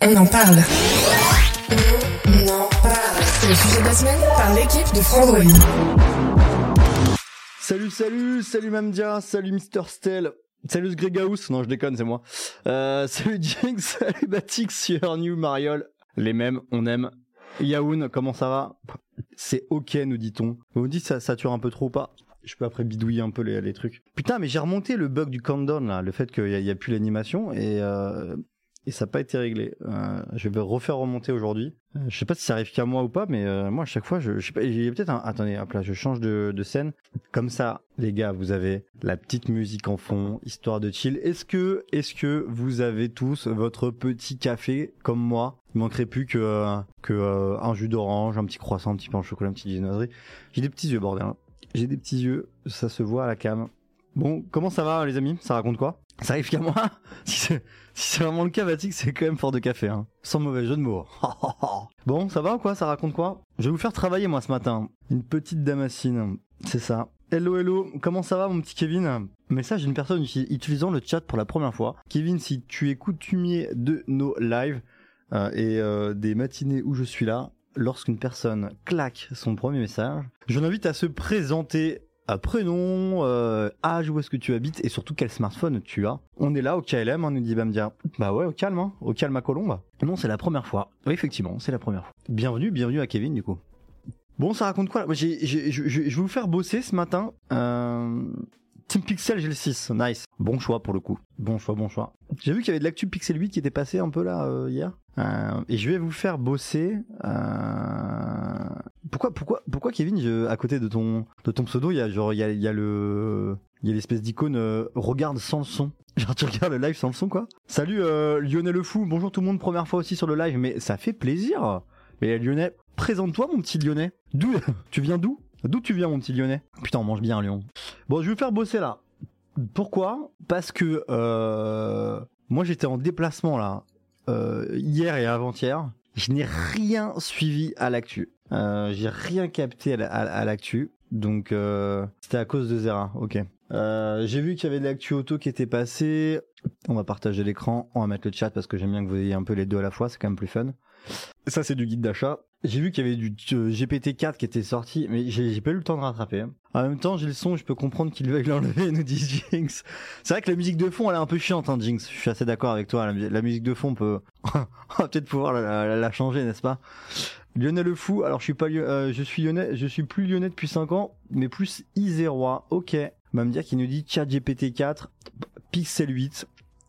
On en parle. On en parle. C'est le sujet de la semaine par l'équipe de Frandroid. Salut, salut, salut Mamdia, salut Mister Stell, salut ce Grégaus, non je déconne, c'est moi. Euh, salut Jinx, salut Batix, Your New Mariol, les mêmes, on aime. Yaoun, comment ça va? C'est ok, nous dit-on. Vous me dites ça sature un peu trop ou pas? Je peux après bidouiller un peu les, les trucs. Putain, mais j'ai remonté le bug du countdown là, le fait qu'il n'y a, il y a plus l'animation et, euh, et ça n'a pas été réglé. Euh, je vais refaire remonter aujourd'hui. Euh, je sais pas si ça arrive qu'à moi ou pas, mais euh, moi à chaque fois, je, je sais pas, peut-être un. Attendez, hop là, je change de, scène. Comme ça, les gars, vous avez la petite musique en fond, histoire de chill. Est-ce que, est-ce que vous avez tous votre petit café comme moi? Il manquerait plus que que un jus d'orange, un petit croissant, un petit pain au chocolat, une petite viennoiserie. J'ai des petits yeux, bordel. hein. J'ai des petits yeux, ça se voit à la cam. Bon, comment ça va les amis? Ça raconte quoi? Ça arrive qu'à moi Si c'est vraiment le cas, Vatic, c'est quand même fort de café, hein. Sans mauvais jeu de mots. bon, ça va ou quoi? Ça raconte quoi? Je vais vous faire travailler moi ce matin. Une petite damascine, c'est ça. Hello, hello, comment ça va mon petit Kevin? Message d'une personne uti- utilisant le chat pour la première fois. Kevin, si tu es coutumier de nos lives euh, et euh, des matinées où je suis là, lorsqu'une personne claque son premier message, je l'invite à se présenter à prénom, euh, âge, où est-ce que tu habites et surtout quel smartphone tu as. On est là au KLM, hein, nous dit Bamdia. Bah ouais, au calme, hein, au calme à Colombe. Non, c'est la première fois. Oui, effectivement, c'est la première fois. Bienvenue, bienvenue à Kevin du coup. Bon, ça raconte quoi? Je vais vous faire bosser ce matin. Euh... Team Pixel, j'ai le 6, nice. Bon choix pour le coup. Bon choix, bon choix. J'ai vu qu'il y avait de l'actu Pixel 8 qui était passé un peu là euh, hier. Euh, et je vais vous faire bosser. euh, Pourquoi, pourquoi, pourquoi Kevin, je- à côté de ton, de ton pseudo, il y a genre, il y a, y a le, il y a l'espèce d'icône euh, regarde sans le son. Genre tu regardes le live sans le son quoi. Salut euh, Lionel le fou. Bonjour tout le monde, première fois aussi sur le live, mais ça fait plaisir. Mais Lionel, présente-toi mon petit Lyonnais. D'où, tu viens d'où? D'où tu viens mon petit Lyonnais? Putain, on mange bien Lyon. Bon, je vais vous faire bosser là. Pourquoi? Parce que euh, moi j'étais en déplacement là euh, hier et avant-hier. Je n'ai rien suivi à l'actu. Euh, J'ai rien capté à la- à- à l'actu. Donc c'était à cause de Zera. Ok. J'ai vu qu'il y avait de l'actu auto qui était passée. On va partager l'écran. On va mettre le chat parce que j'aime bien que vous ayez un peu les deux à la fois. C'est quand même plus fun. Ça c'est du guide d'achat. J'ai vu qu'il y avait du euh, GPT-4 qui était sorti, mais j'ai pas eu le temps de rattraper. hein. En même temps, j'ai le son, je peux comprendre qu'il veuille l'enlever, nous dit Jinx. C'est vrai que la musique de fond, elle est un peu chiante, hein, Jinx. Je suis assez d'accord avec toi. La, mu- la musique de fond, on peut, peut-être pouvoir la, changer, n'est-ce pas? Lionel le fou. Alors, je suis pas, euh, je suis lyonnais, je suis plus lyonnais depuis 5 ans, mais plus Isérois. Ok. Va me dire qu'il nous dit Chat GPT-4, Pixel 8.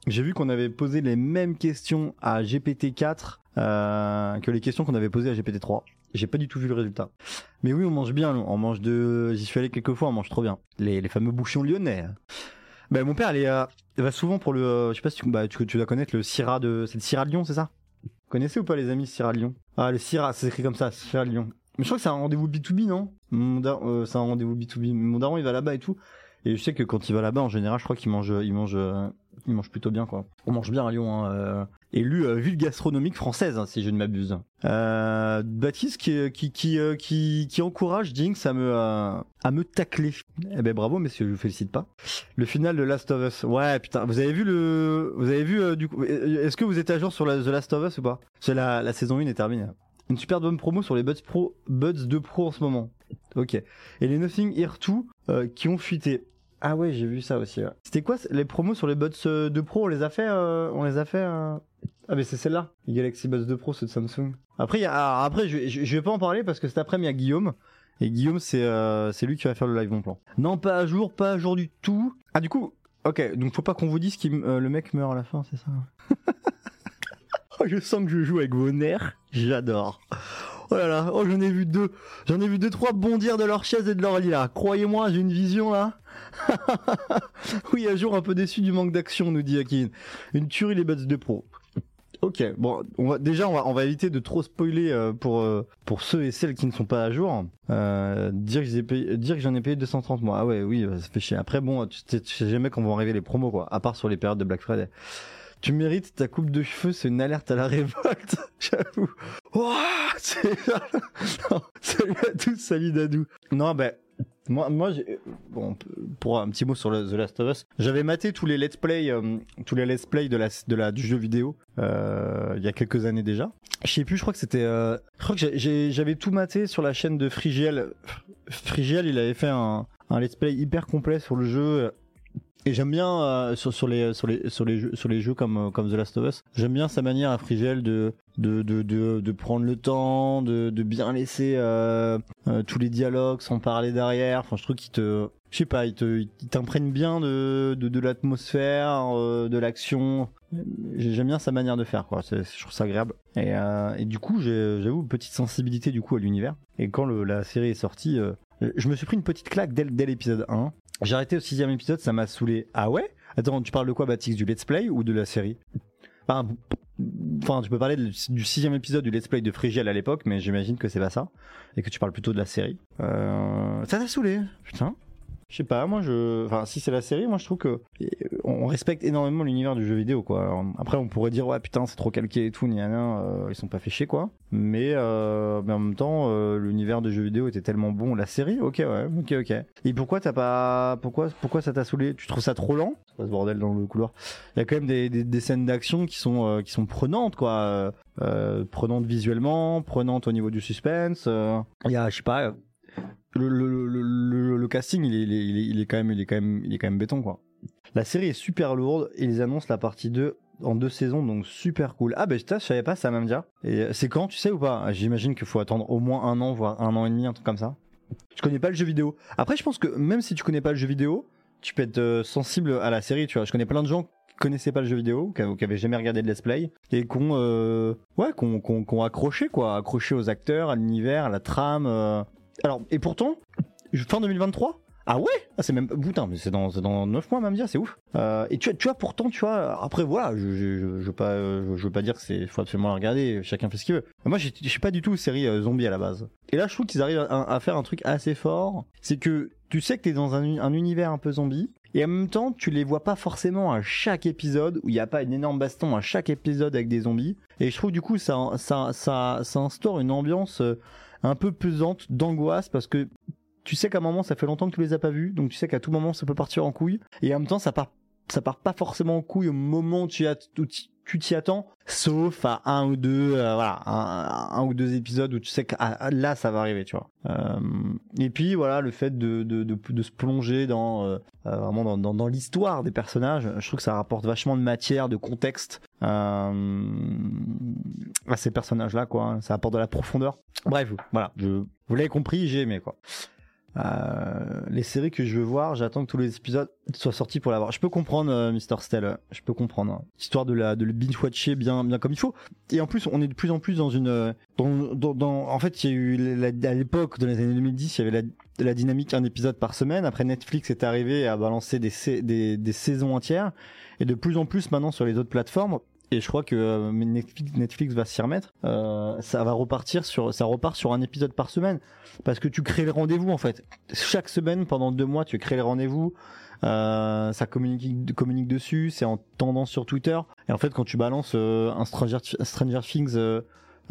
J'ai vu qu'on avait posé les mêmes questions à GPT-4 euh, que les questions qu'on avait posées à GPT-3. J'ai pas du tout vu le résultat. Mais oui, on mange bien. On mange de. J'y suis allé quelques fois. On mange trop bien. Les, les fameux bouchons lyonnais. Ben mon père, il, euh, va souvent pour le. euh, je sais pas si tu, bah, tu, tu dois connaître le Syrah de. C'est le Syrah de Lyon, c'est ça? Vous connaissez ou pas les amis Syrah de Lyon? Ah, le Syrah, c'est écrit comme ça, Syrah de Lyon. Mais je crois que c'est un rendez-vous B2B, non? Euh, C'est un rendez-vous B2B. Mon daron, il va là-bas et tout. Et je sais que quand il va là-bas, en général, je crois qu'il mange, il mange, euh, il mange plutôt bien, quoi. On mange bien à Lyon, hein. euh, élu euh, ville gastronomique française, hein, si je ne m'abuse. Euh, Baptiste euh, qui, encourage Jinx à me, à me tacler. Eh ben bravo, messieurs, je vous félicite pas. Le final de Last of Us. Ouais, putain, vous avez vu le, vous avez vu du coup, est-ce que vous êtes à jour sur The Last of Us ou pas? C'est la, la saison 1 est terminée. Une super bonne promo sur les Buds Pro, Buds 2 Pro en ce moment. Ok. Et les Nothing Here 2 euh, qui ont fuité. Ah ouais, j'ai vu ça aussi. C'était quoi les promos sur les Buds euh, 2 Pro On les a fait euh, On les a fait euh, Ah mais c'est celle-là. Les Galaxy Buds 2 Pro, c'est de Samsung. Après, après, je, je, vais pas en parler parce que cet après-midi il y a Guillaume. Et Guillaume, c'est euh, c'est lui qui va faire le live bon plan. Non, pas à jour, pas à jour du tout. Ah du coup, ok. Donc faut pas qu'on vous dise que le mec meurt à la fin, c'est ça Oh, Je sens que je joue avec vos nerfs. J'adore. Oh là là, oh j'en ai vu deux, j'en ai vu deux trois bondir de leur chaise et de leur lit là. Croyez-moi, j'ai une vision là. oui, un jour un peu déçu du manque d'action, nous dit Akin. Une tuerie les buts de pro. Ok, bon, on va, déjà on va, on va éviter de trop spoiler euh, pour euh, pour ceux et celles qui ne sont pas à jour. Euh, dire que j'en ai payé 230 mois. Ah ouais, oui, ça fait chier. Après bon, tu sais jamais quand vont arriver les promos quoi, à part sur les périodes de Black Friday. Tu mérites ta coupe de cheveux, c'est une alerte à la révolte, j'avoue. Ouah, c'est... Salut à tous, salut Dadou. Non, ben, moi, moi, bon, pour un petit mot sur The Last of Us, j'avais maté tous les let's play, euh, tous les let's play de la, de la, du jeu vidéo, euh, il y a quelques années déjà. Je sais plus, je crois que c'était, euh, je crois que j'avais tout maté sur la chaîne de Frigiel. Frigiel, il avait fait un, un let's play hyper complet sur le jeu. Et j'aime bien euh, sur, sur les sur les sur les jeux sur les jeux comme comme The Last of Us. J'aime bien sa manière à Frigel de de de de, prendre le temps, de de bien laisser euh, euh, tous les dialogues sans parler derrière. Enfin, je trouve qu'il te je sais pas, il te il t'imprègne bien de de, de l'atmosphère, euh, de l'action. J'aime bien sa manière de faire quoi. Je trouve ça agréable. Et euh, et du coup, j'avoue petite sensibilité du coup à l'univers. Et quand le, la série est sortie, je me suis pris une petite claque dès, dès l'épisode 1. J'ai arrêté au sixième épisode, ça m'a saoulé. Ah ouais? Attends, tu parles de quoi, Baptiste? Du let's play ou de la série? Enfin, tu peux parler du sixième épisode du let's play de Frigiel à l'époque, mais j'imagine que c'est pas ça. Et que tu parles plutôt de la série. Euh, ça t'a saoulé Putain. Je sais pas, moi je. Enfin, si c'est la série, moi je trouve que. euh, On respecte énormément l'univers du jeu vidéo, quoi. Après, on pourrait dire, ouais, putain, c'est trop calqué et tout, ni rien, euh, ils sont pas chier, quoi. Mais, euh, mais en même temps, euh, l'univers du jeu vidéo était tellement bon. La série, ok, ouais, ok, ok. Et pourquoi t'as pas. Pourquoi, pourquoi ça t'a saoulé? Tu trouves ça trop lent? C'est ce bordel dans le couloir Il y a quand même des, des, des scènes d'action qui sont, euh, qui sont prenantes, quoi. Prenantes visuellement, prenantes au niveau du suspense. Il y a, je sais pas. Le, casting, il est, quand même, il est quand même, il est quand même béton, quoi. La série est super lourde et ils annoncent la partie 2 en deux saisons, donc super cool. Ah ben je savais pas ça même déjà. Et euh, c'est quand, tu sais ou pas? J'imagine qu'il faut attendre au moins un an, voire un an et demi, un truc comme ça. Je connais pas le jeu vidéo. Après, je pense que même si tu connais pas le jeu vidéo, tu peux être euh, sensible à la série. Tu vois, je connais plein de gens qui connaissaient pas le jeu vidéo, qui, avaient jamais regardé de let's play et qui ont, euh, ouais, ont accroché quoi, accroché aux acteurs, à l'univers, à la trame. Alors et pourtant, fin 2023. Ah ouais Ah c'est même putain mais c'est dans dans 9 mois même dire c'est ouf. Euh, et tu vois pourtant tu vois après voilà je je, veux pas dire que c'est faut absolument regarder chacun fait ce qu'il veut. Moi j'ai- je suis pas du tout série euh, zombie à la base. Et là je trouve qu'ils arrivent à, faire un truc assez fort, c'est que tu sais que t'es dans un, un univers un peu zombie et en même temps tu les vois pas forcément à chaque épisode où il y a pas une énorme baston à chaque épisode avec des zombies et je trouve du coup ça ça ça ça instaure une ambiance euh, un peu pesante d'angoisse parce que tu sais qu'à un moment ça fait longtemps que tu les as pas vus, donc tu sais qu'à tout moment ça peut partir en couille. Et en même temps ça part, ça part pas forcément en couille au moment où tu, as- t'y attends, sauf à un ou deux, euh, voilà, un, ou deux épisodes où tu sais que ah, là ça va arriver, tu vois. Euh, et puis voilà le fait de de, de, de se plonger dans euh, vraiment dans, dans, dans l'histoire des personnages, je trouve que ça rapporte vachement de matière, de contexte euh, à ces personnages-là, quoi. Ça apporte de la profondeur. Bref, voilà, je, vous l'avez compris, j'ai aimé, quoi. Euh, les séries que je veux voir, j'attends que tous les épisodes soient sortis pour l'avoir. Je peux comprendre, euh, Mister Stell, je peux comprendre. hein. Histoire de la de le binge watcher bien bien comme il faut. Et en plus, on est de plus en plus dans une euh, dans, dans, dans- en fait, il y a eu la- à l'époque dans les années 2010, il y avait la, la dynamique un épisode par semaine. Après Netflix est arrivé à balancer des des, des saisons entières. Et de plus en plus maintenant sur les autres plateformes. Et je crois que euh, Netflix, va s'y remettre. Euh, ça va repartir sur, ça repart sur un épisode par semaine parce que tu crées le rendez-vous en fait. Chaque semaine pendant deux mois, tu crées le rendez-vous. Euh, ça communique, communique dessus, c'est en tendance sur Twitter. Et en fait, quand tu balances euh, un Stranger, Stranger Things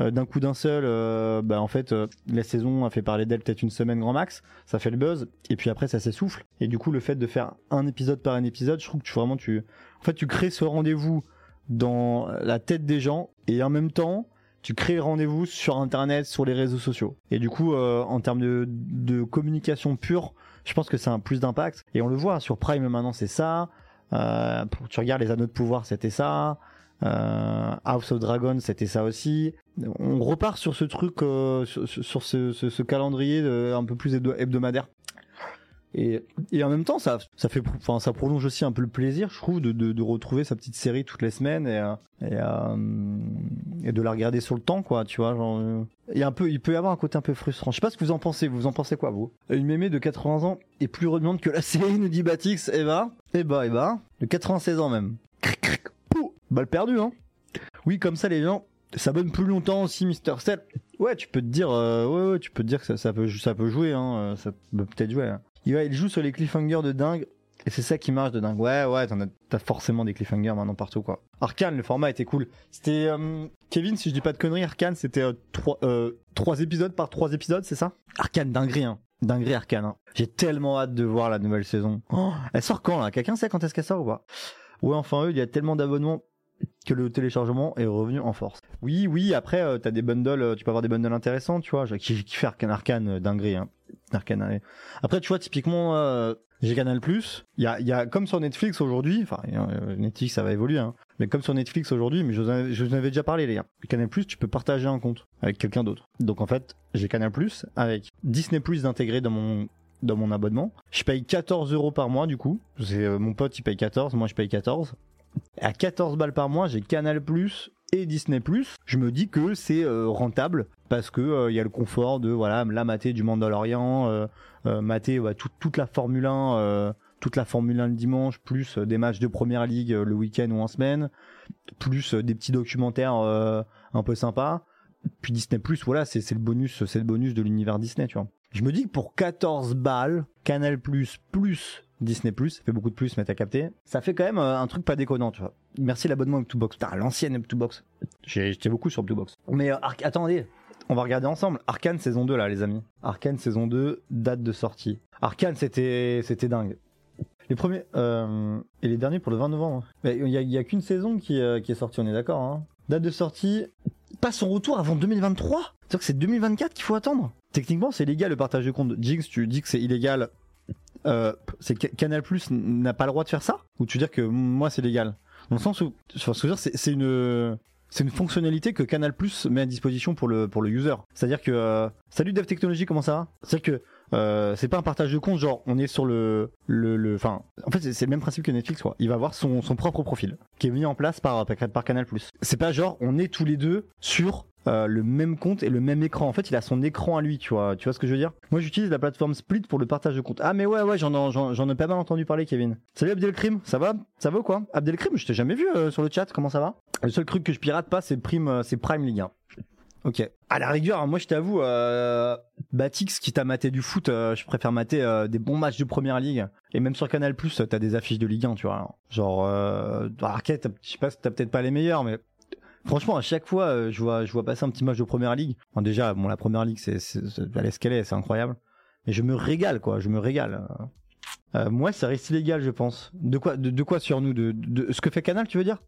euh, d'un coup d'un seul, euh, bah en fait, euh, la saison a fait parler d'elle peut-être une semaine grand max. Ça fait le buzz. Et puis après, ça s'essouffle. Et du coup, le fait de faire un épisode par un épisode, je trouve que tu vraiment tu, en fait, tu crées ce rendez-vous dans la tête des gens et en même temps tu crées le rendez-vous sur internet sur les réseaux sociaux et du coup euh, en termes de, de communication pure je pense que c'est un plus d'impact et on le voit sur Prime maintenant c'est ça euh, tu regardes les anneaux de pouvoir c'était ça euh, House of Dragon c'était ça aussi on repart sur ce truc euh, sur, ce, calendrier de- un peu plus hebdo- hebdomadaire et, en même temps, ça, ça fait, enfin, ça prolonge aussi un peu le plaisir, je trouve, de, retrouver sa petite série toutes les semaines et, euh, euh, de la regarder sur le temps, quoi, tu vois. Genre, euh, un peu, il peut y avoir un côté un peu frustrant. Je sais pas ce que vous en pensez. Vous en pensez quoi, vous? Une mémé de 80 ans est plus remuante que la série, nous dit Batix. Eh bah, eh bah, eh bah, de 96 ans même. Balle perdue, hein. Oui, comme ça, les gens s'abonnent plus longtemps aussi, Mister Step. Ouais, tu peux te dire, euh, ouais, ouais, tu peux te dire que ça, ça peut, ça peut jouer, hein. euh, Ça peut peut-être jouer. hein. Il, il joue sur les cliffhangers de dingue. Et c'est ça qui marche de dingue. Ouais, ouais, t'en as, t'as forcément des cliffhangers maintenant partout, quoi. Arcane, le format était cool. C'était, euh, Kevin, si je dis pas de conneries, Arcane, c'était euh, trois, euh, trois épisodes par trois épisodes, c'est ça? Arcane, dinguerie, hein. Dinguerie Arcane. hein. J'ai tellement hâte de voir la nouvelle saison. Oh, elle sort quand, là? Quelqu'un sait quand est-ce qu'elle sort ou pas? Ouais, enfin, eux, il y a tellement d'abonnements que le téléchargement est revenu en force. Oui, oui, après, euh, t'as des bundles, euh, tu peux avoir des bundles intéressants, tu vois. J'ai kiffé kiffé Arcane, Arcane, euh, dinguerie, hein. Arcane. Après, tu vois, typiquement, euh, j'ai Canal+, il y a, y a, comme sur Netflix aujourd'hui, enfin, Netflix, ça va évoluer, hein. Mais comme sur Netflix aujourd'hui, mais je vous, en avais, déjà parlé, les gars. Canal+, tu peux partager un compte avec quelqu'un d'autre. Donc, en fait, j'ai Canal+, avec Disney+, intégré dans mon, dans mon abonnement. Je paye 14 euros par mois, du coup. Mon pote, il paye 14, moi, je paye 14. À 14 balles par mois, j'ai Canal+, et Disney+. Je me dis que c'est euh, rentable parce que euh, il y a le confort de voilà, la mater du Mandalorian, euh, mater toute la Formule 1, euh, toute la Formule 1 le dimanche, plus des matchs de Première Ligue le week-end ou en semaine, plus des petits documentaires un peu sympas. Puis Disney+, voilà, c'est le bonus, c'est le bonus de l'univers Disney, tu vois. Je me dis que pour 14 balles, Canal+, plus Disney+, ça fait beaucoup de plus, mais t'as capté, ça fait quand même euh, un truc pas déconnant, tu vois. Merci l'abonnement Up2Box. Putain, l'ancienne Up2Box. J'ai- J'étais beaucoup sur Up2Box. Mais euh, attendez, on va regarder ensemble. Arcane saison 2 là, les amis. Arcane saison 2, date de sortie. Arcane, c'était c'était dingue. Les premiers euh, et les derniers pour le 20 novembre. Il y a, y a qu'une saison qui, euh, qui est sortie, on est d'accord. Hein. Date de sortie, pas son retour avant 2023. C'est-à-dire que c'est 2024 qu'il faut attendre. Techniquement, c'est illégal le partage de compte. Jinx, tu dis que c'est illégal. Euh, c'est Canal Plus n'a pas le droit de faire ça? Ou tu veux dire que moi c'est légal? Dans le sens où, c'est une c'est une fonctionnalité que Canal Plus met à disposition pour le pour le user. C'est-à-dire que euh, salut Dev Technology, comment ça va? C'est-à-dire que euh, c'est pas un partage de compte genre on est sur le le le enfin en fait c'est- c'est le même principe que Netflix quoi. Il va avoir son son propre profil qui est mis en place par par, par Canal Plus. C'est pas genre on est tous les deux sur euh, le même compte et le même écran. En fait, il a son écran à lui, tu vois. Tu vois ce que je veux dire? Moi, j'utilise la plateforme Split pour le partage de compte. Ah, mais ouais, ouais, j'en j'en, j'en ai pas mal entendu parler, Kevin. Salut Abdelkrim, ça va? Ça va ou quoi? Abdelkrim, je t'ai jamais vu euh, sur le chat. Comment ça va? Le seul truc que je pirate pas, c'est Prime, euh, c'est Prime League 1. Ok. À la rigueur, moi je t'avoue, euh, Batix qui t'a maté du foot, euh, je préfère mater des bons matchs de première ligue. Et même sur Canal Plus, t'as des affiches de Ligue 1, tu vois. Genre, euh, je sais pas, t'as peut-être pas les meilleurs, mais franchement, à chaque fois, euh, je vois, je vois passer un petit match de première ligue. Déjà, bon, la première ligue, c'est, elle est ce qu'elle est, c'est incroyable. Mais je me régale, quoi, je me régale. Euh, moi, ça reste illégal, je pense. De quoi, de, quoi sur nous de, de, ce que fait Canal, tu veux dire?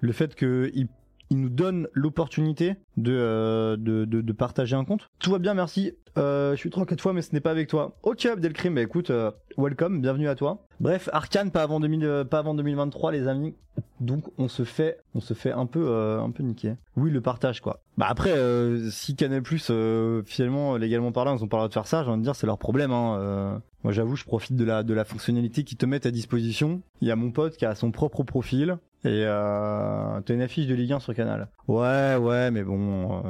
Le fait que il, nous donne l'opportunité de, euh, de, de, de partager un compte. Tout va bien, merci. Je suis 34 fois, mais ce n'est pas avec toi. Ok, Abdelkrim, bah écoute, welcome, bienvenue à toi. Bref, Arcane, pas avant, 2000, euh, pas avant 2023, les amis. Donc on se fait, on se fait un peu, euh, un peu niquer. Oui, le partage quoi. Bah après, euh, si Canal Plus, euh, finalement, légalement parlant, ils ont pas le droit de faire ça, j'ai envie de dire, c'est leur problème. Hein. Euh, moi, j'avoue, je profite de la, de la fonctionnalité qu'ils te mettent à disposition. Il y a mon pote qui a son propre profil et euh, t'as une affiche de Ligue 1 sur Canal. Ouais, ouais, mais bon,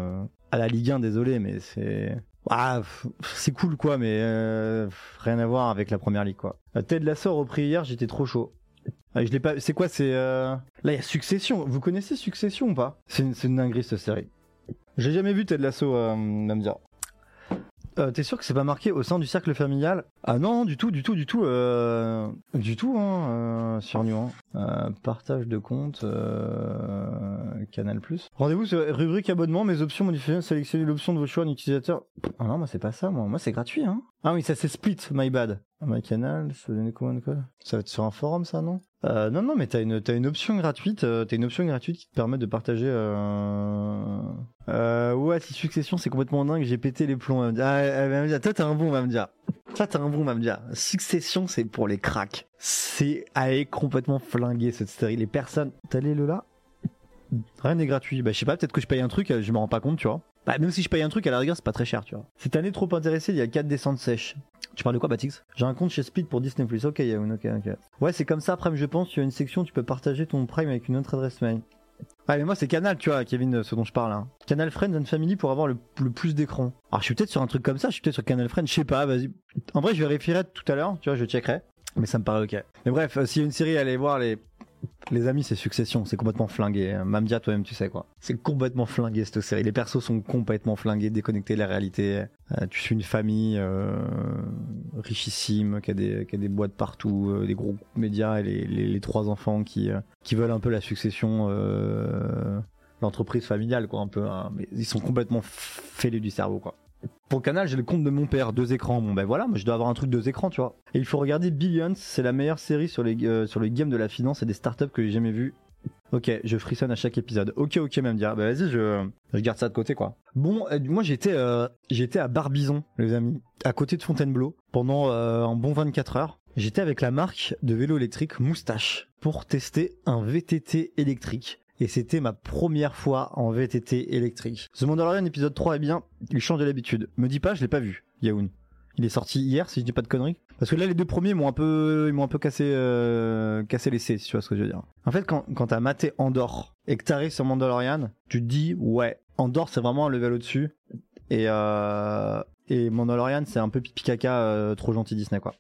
à la Ligue 1, désolé, mais c'est ah, c'est cool quoi, mais euh, rien à voir avec la première ligue quoi. Ted Lasso repris hier, j'étais trop chaud. Ah, je l'ai pas. C'est quoi C'est euh... là il y a Succession. Vous connaissez Succession ou pas? C'est une, dinguerie cette série. J'ai jamais vu Ted Lasso, euh, Namdia. Euh, T'es sûr que c'est pas marqué au sein du cercle familial? Ah non, du tout, du tout, du tout, euh, du tout, hein, sur partage de compte, Canal+. Rendez-vous sur rubrique abonnement, mes options modifiées, sélectionnez l'option de vos choix en utilisateur. Ah non, moi c'est pas ça, moi, moi c'est gratuit, hein. Ah oui, ça c'est Split, my bad. My canal, ça donne comment de code Ça va être sur un forum, ça, non? Euh, Non, non, mais t'as une, t'as une option gratuite, euh, t'as une option gratuite qui te permet de partager. Euh... Euh, ouais, si Succession c'est complètement dingue, j'ai pété les plombs. elle. Ah, va me dire, toi t'es un bon, elle va me dire. Toi t'es un bon, elle va me dire. Succession c'est pour les cracks. C'est est complètement flinguée cette série. Les personnes, t'as les le là? Rien n'est gratuit. Bah je sais pas, peut-être que je paye un truc, euh, je me rends pas compte, tu vois. Bah même si je paye un truc à la rigueur, c'est pas très cher, tu vois. Cette année trop intéressé, il y a 4 descentes sèches. Tu parles de quoi, Batix? J'ai un compte chez Speed pour Disney+. Ok, Yaoun, ok, ok. Ouais, c'est comme ça, Prime, je pense, il y a une section, tu peux partager ton Prime avec une autre adresse mail. Ah mais moi c'est Canal, tu vois, Kevin, ce dont je parle. Hein. Canal Friends and Family pour avoir le, le plus d'écran. Alors je suis peut-être sur un truc comme ça, je suis peut-être sur Canal Friends, je sais pas, vas-y. En vrai je vérifierai tout à l'heure, tu vois, je checkerai. Mais ça me paraît ok. Mais bref, euh, s'il y a une série, allez voir les les amis, c'est Succession, c'est complètement flingué. Mamdia, toi-même, tu sais quoi. C'est complètement flingué cette série. Les persos sont complètement flingués, déconnectés de la réalité. Euh, tu suis une famille euh, richissime qui a, des, a boîtes partout, euh, des gros médias et les, trois enfants qui, veulent un peu la succession, l'entreprise familiale, quoi, un peu. hein. Mais ils sont complètement fêlés du cerveau, quoi. Pour le canal, j'ai le compte de mon père, deux écrans. Bon ben voilà, moi je dois avoir un truc deux écrans, tu vois. Et il faut regarder Billions, c'est la meilleure série sur les euh, sur les games de la finance et des startups que j'ai jamais vu. Ok, je frissonne à chaque épisode. Ok, ok, même dire. Bah vas-y, je, je garde ça de côté, quoi. Bon, euh, moi j'étais euh, j'étais à Barbizon, les amis, à côté de Fontainebleau, pendant euh, un bon 24 heures. J'étais avec la marque de vélo électrique Moustache pour tester un VTT électrique. Et c'était ma première fois en VTT électrique. The Mandalorian épisode 3 est bien, il change de l'habitude. Me dis pas, je l'ai pas vu, Yaoun. Il est sorti hier, si je dis pas de conneries. Parce que là, les deux premiers m'ont un peu, ils m'ont un peu cassé, euh, cassé l'essai, si tu vois ce que je veux dire. En fait, quand, quand t'as maté Andorre et que t'arrives sur Mandalorian, tu te dis, ouais, Andorre, c'est vraiment un level au-dessus. Et, euh, et Mandalorian, c'est un peu pipi caca, euh, trop gentil Disney, quoi.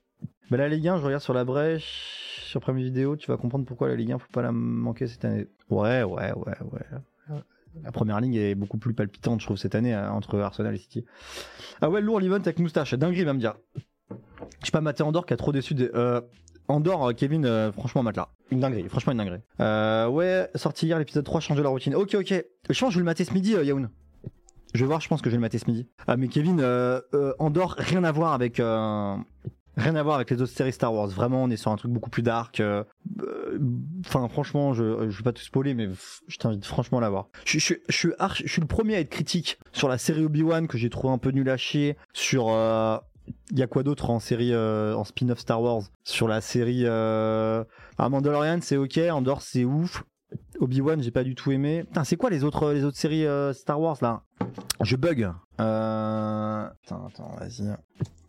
Bah, la Ligue 1, je regarde sur la brèche, sur Première Vidéo, tu vas comprendre pourquoi la Ligue 1, faut pas la manquer cette année. Ouais, ouais, ouais, ouais. La première ligne est beaucoup plus palpitante, je trouve, cette année, hein, entre Arsenal et City. Ah ouais, lourd l'event avec moustache, dinguerie, va me dire. Je sais pas, Maté Andorre qui a trop déçu des. Euh, Andorre, Kevin, euh, franchement, matelas. Une dinguerie, franchement, une dinguerie. Euh, ouais, sorti hier l'épisode 3, change de la routine. Ok, ok. Je pense que je vais le mater ce midi, euh, Yaoun. Je vais voir, je pense que je vais le mater ce midi. Ah, mais Kevin, euh, euh, Andorre, rien à voir avec. Euh, Rien à voir avec les autres séries Star Wars. Vraiment, on est sur un truc beaucoup plus dark. euh, euh, Enfin, franchement, je, je vais pas tout spoiler, mais je t'invite franchement à la voir. Je, je, je, suis archi- je suis le premier à être critique sur la série Obi-Wan que j'ai trouvé un peu nul à chier. Sur. euh, il y a quoi d'autre en série, euh, en spin-off Star Wars? Sur la série. Euh... Ah, Mandalorian, c'est ok. Andorre, c'est ouf. Obi-Wan, j'ai pas du tout aimé. Putain, c'est quoi les autres, les autres séries euh, Star Wars là? Je bug. Euh... Putain, attends, vas-y.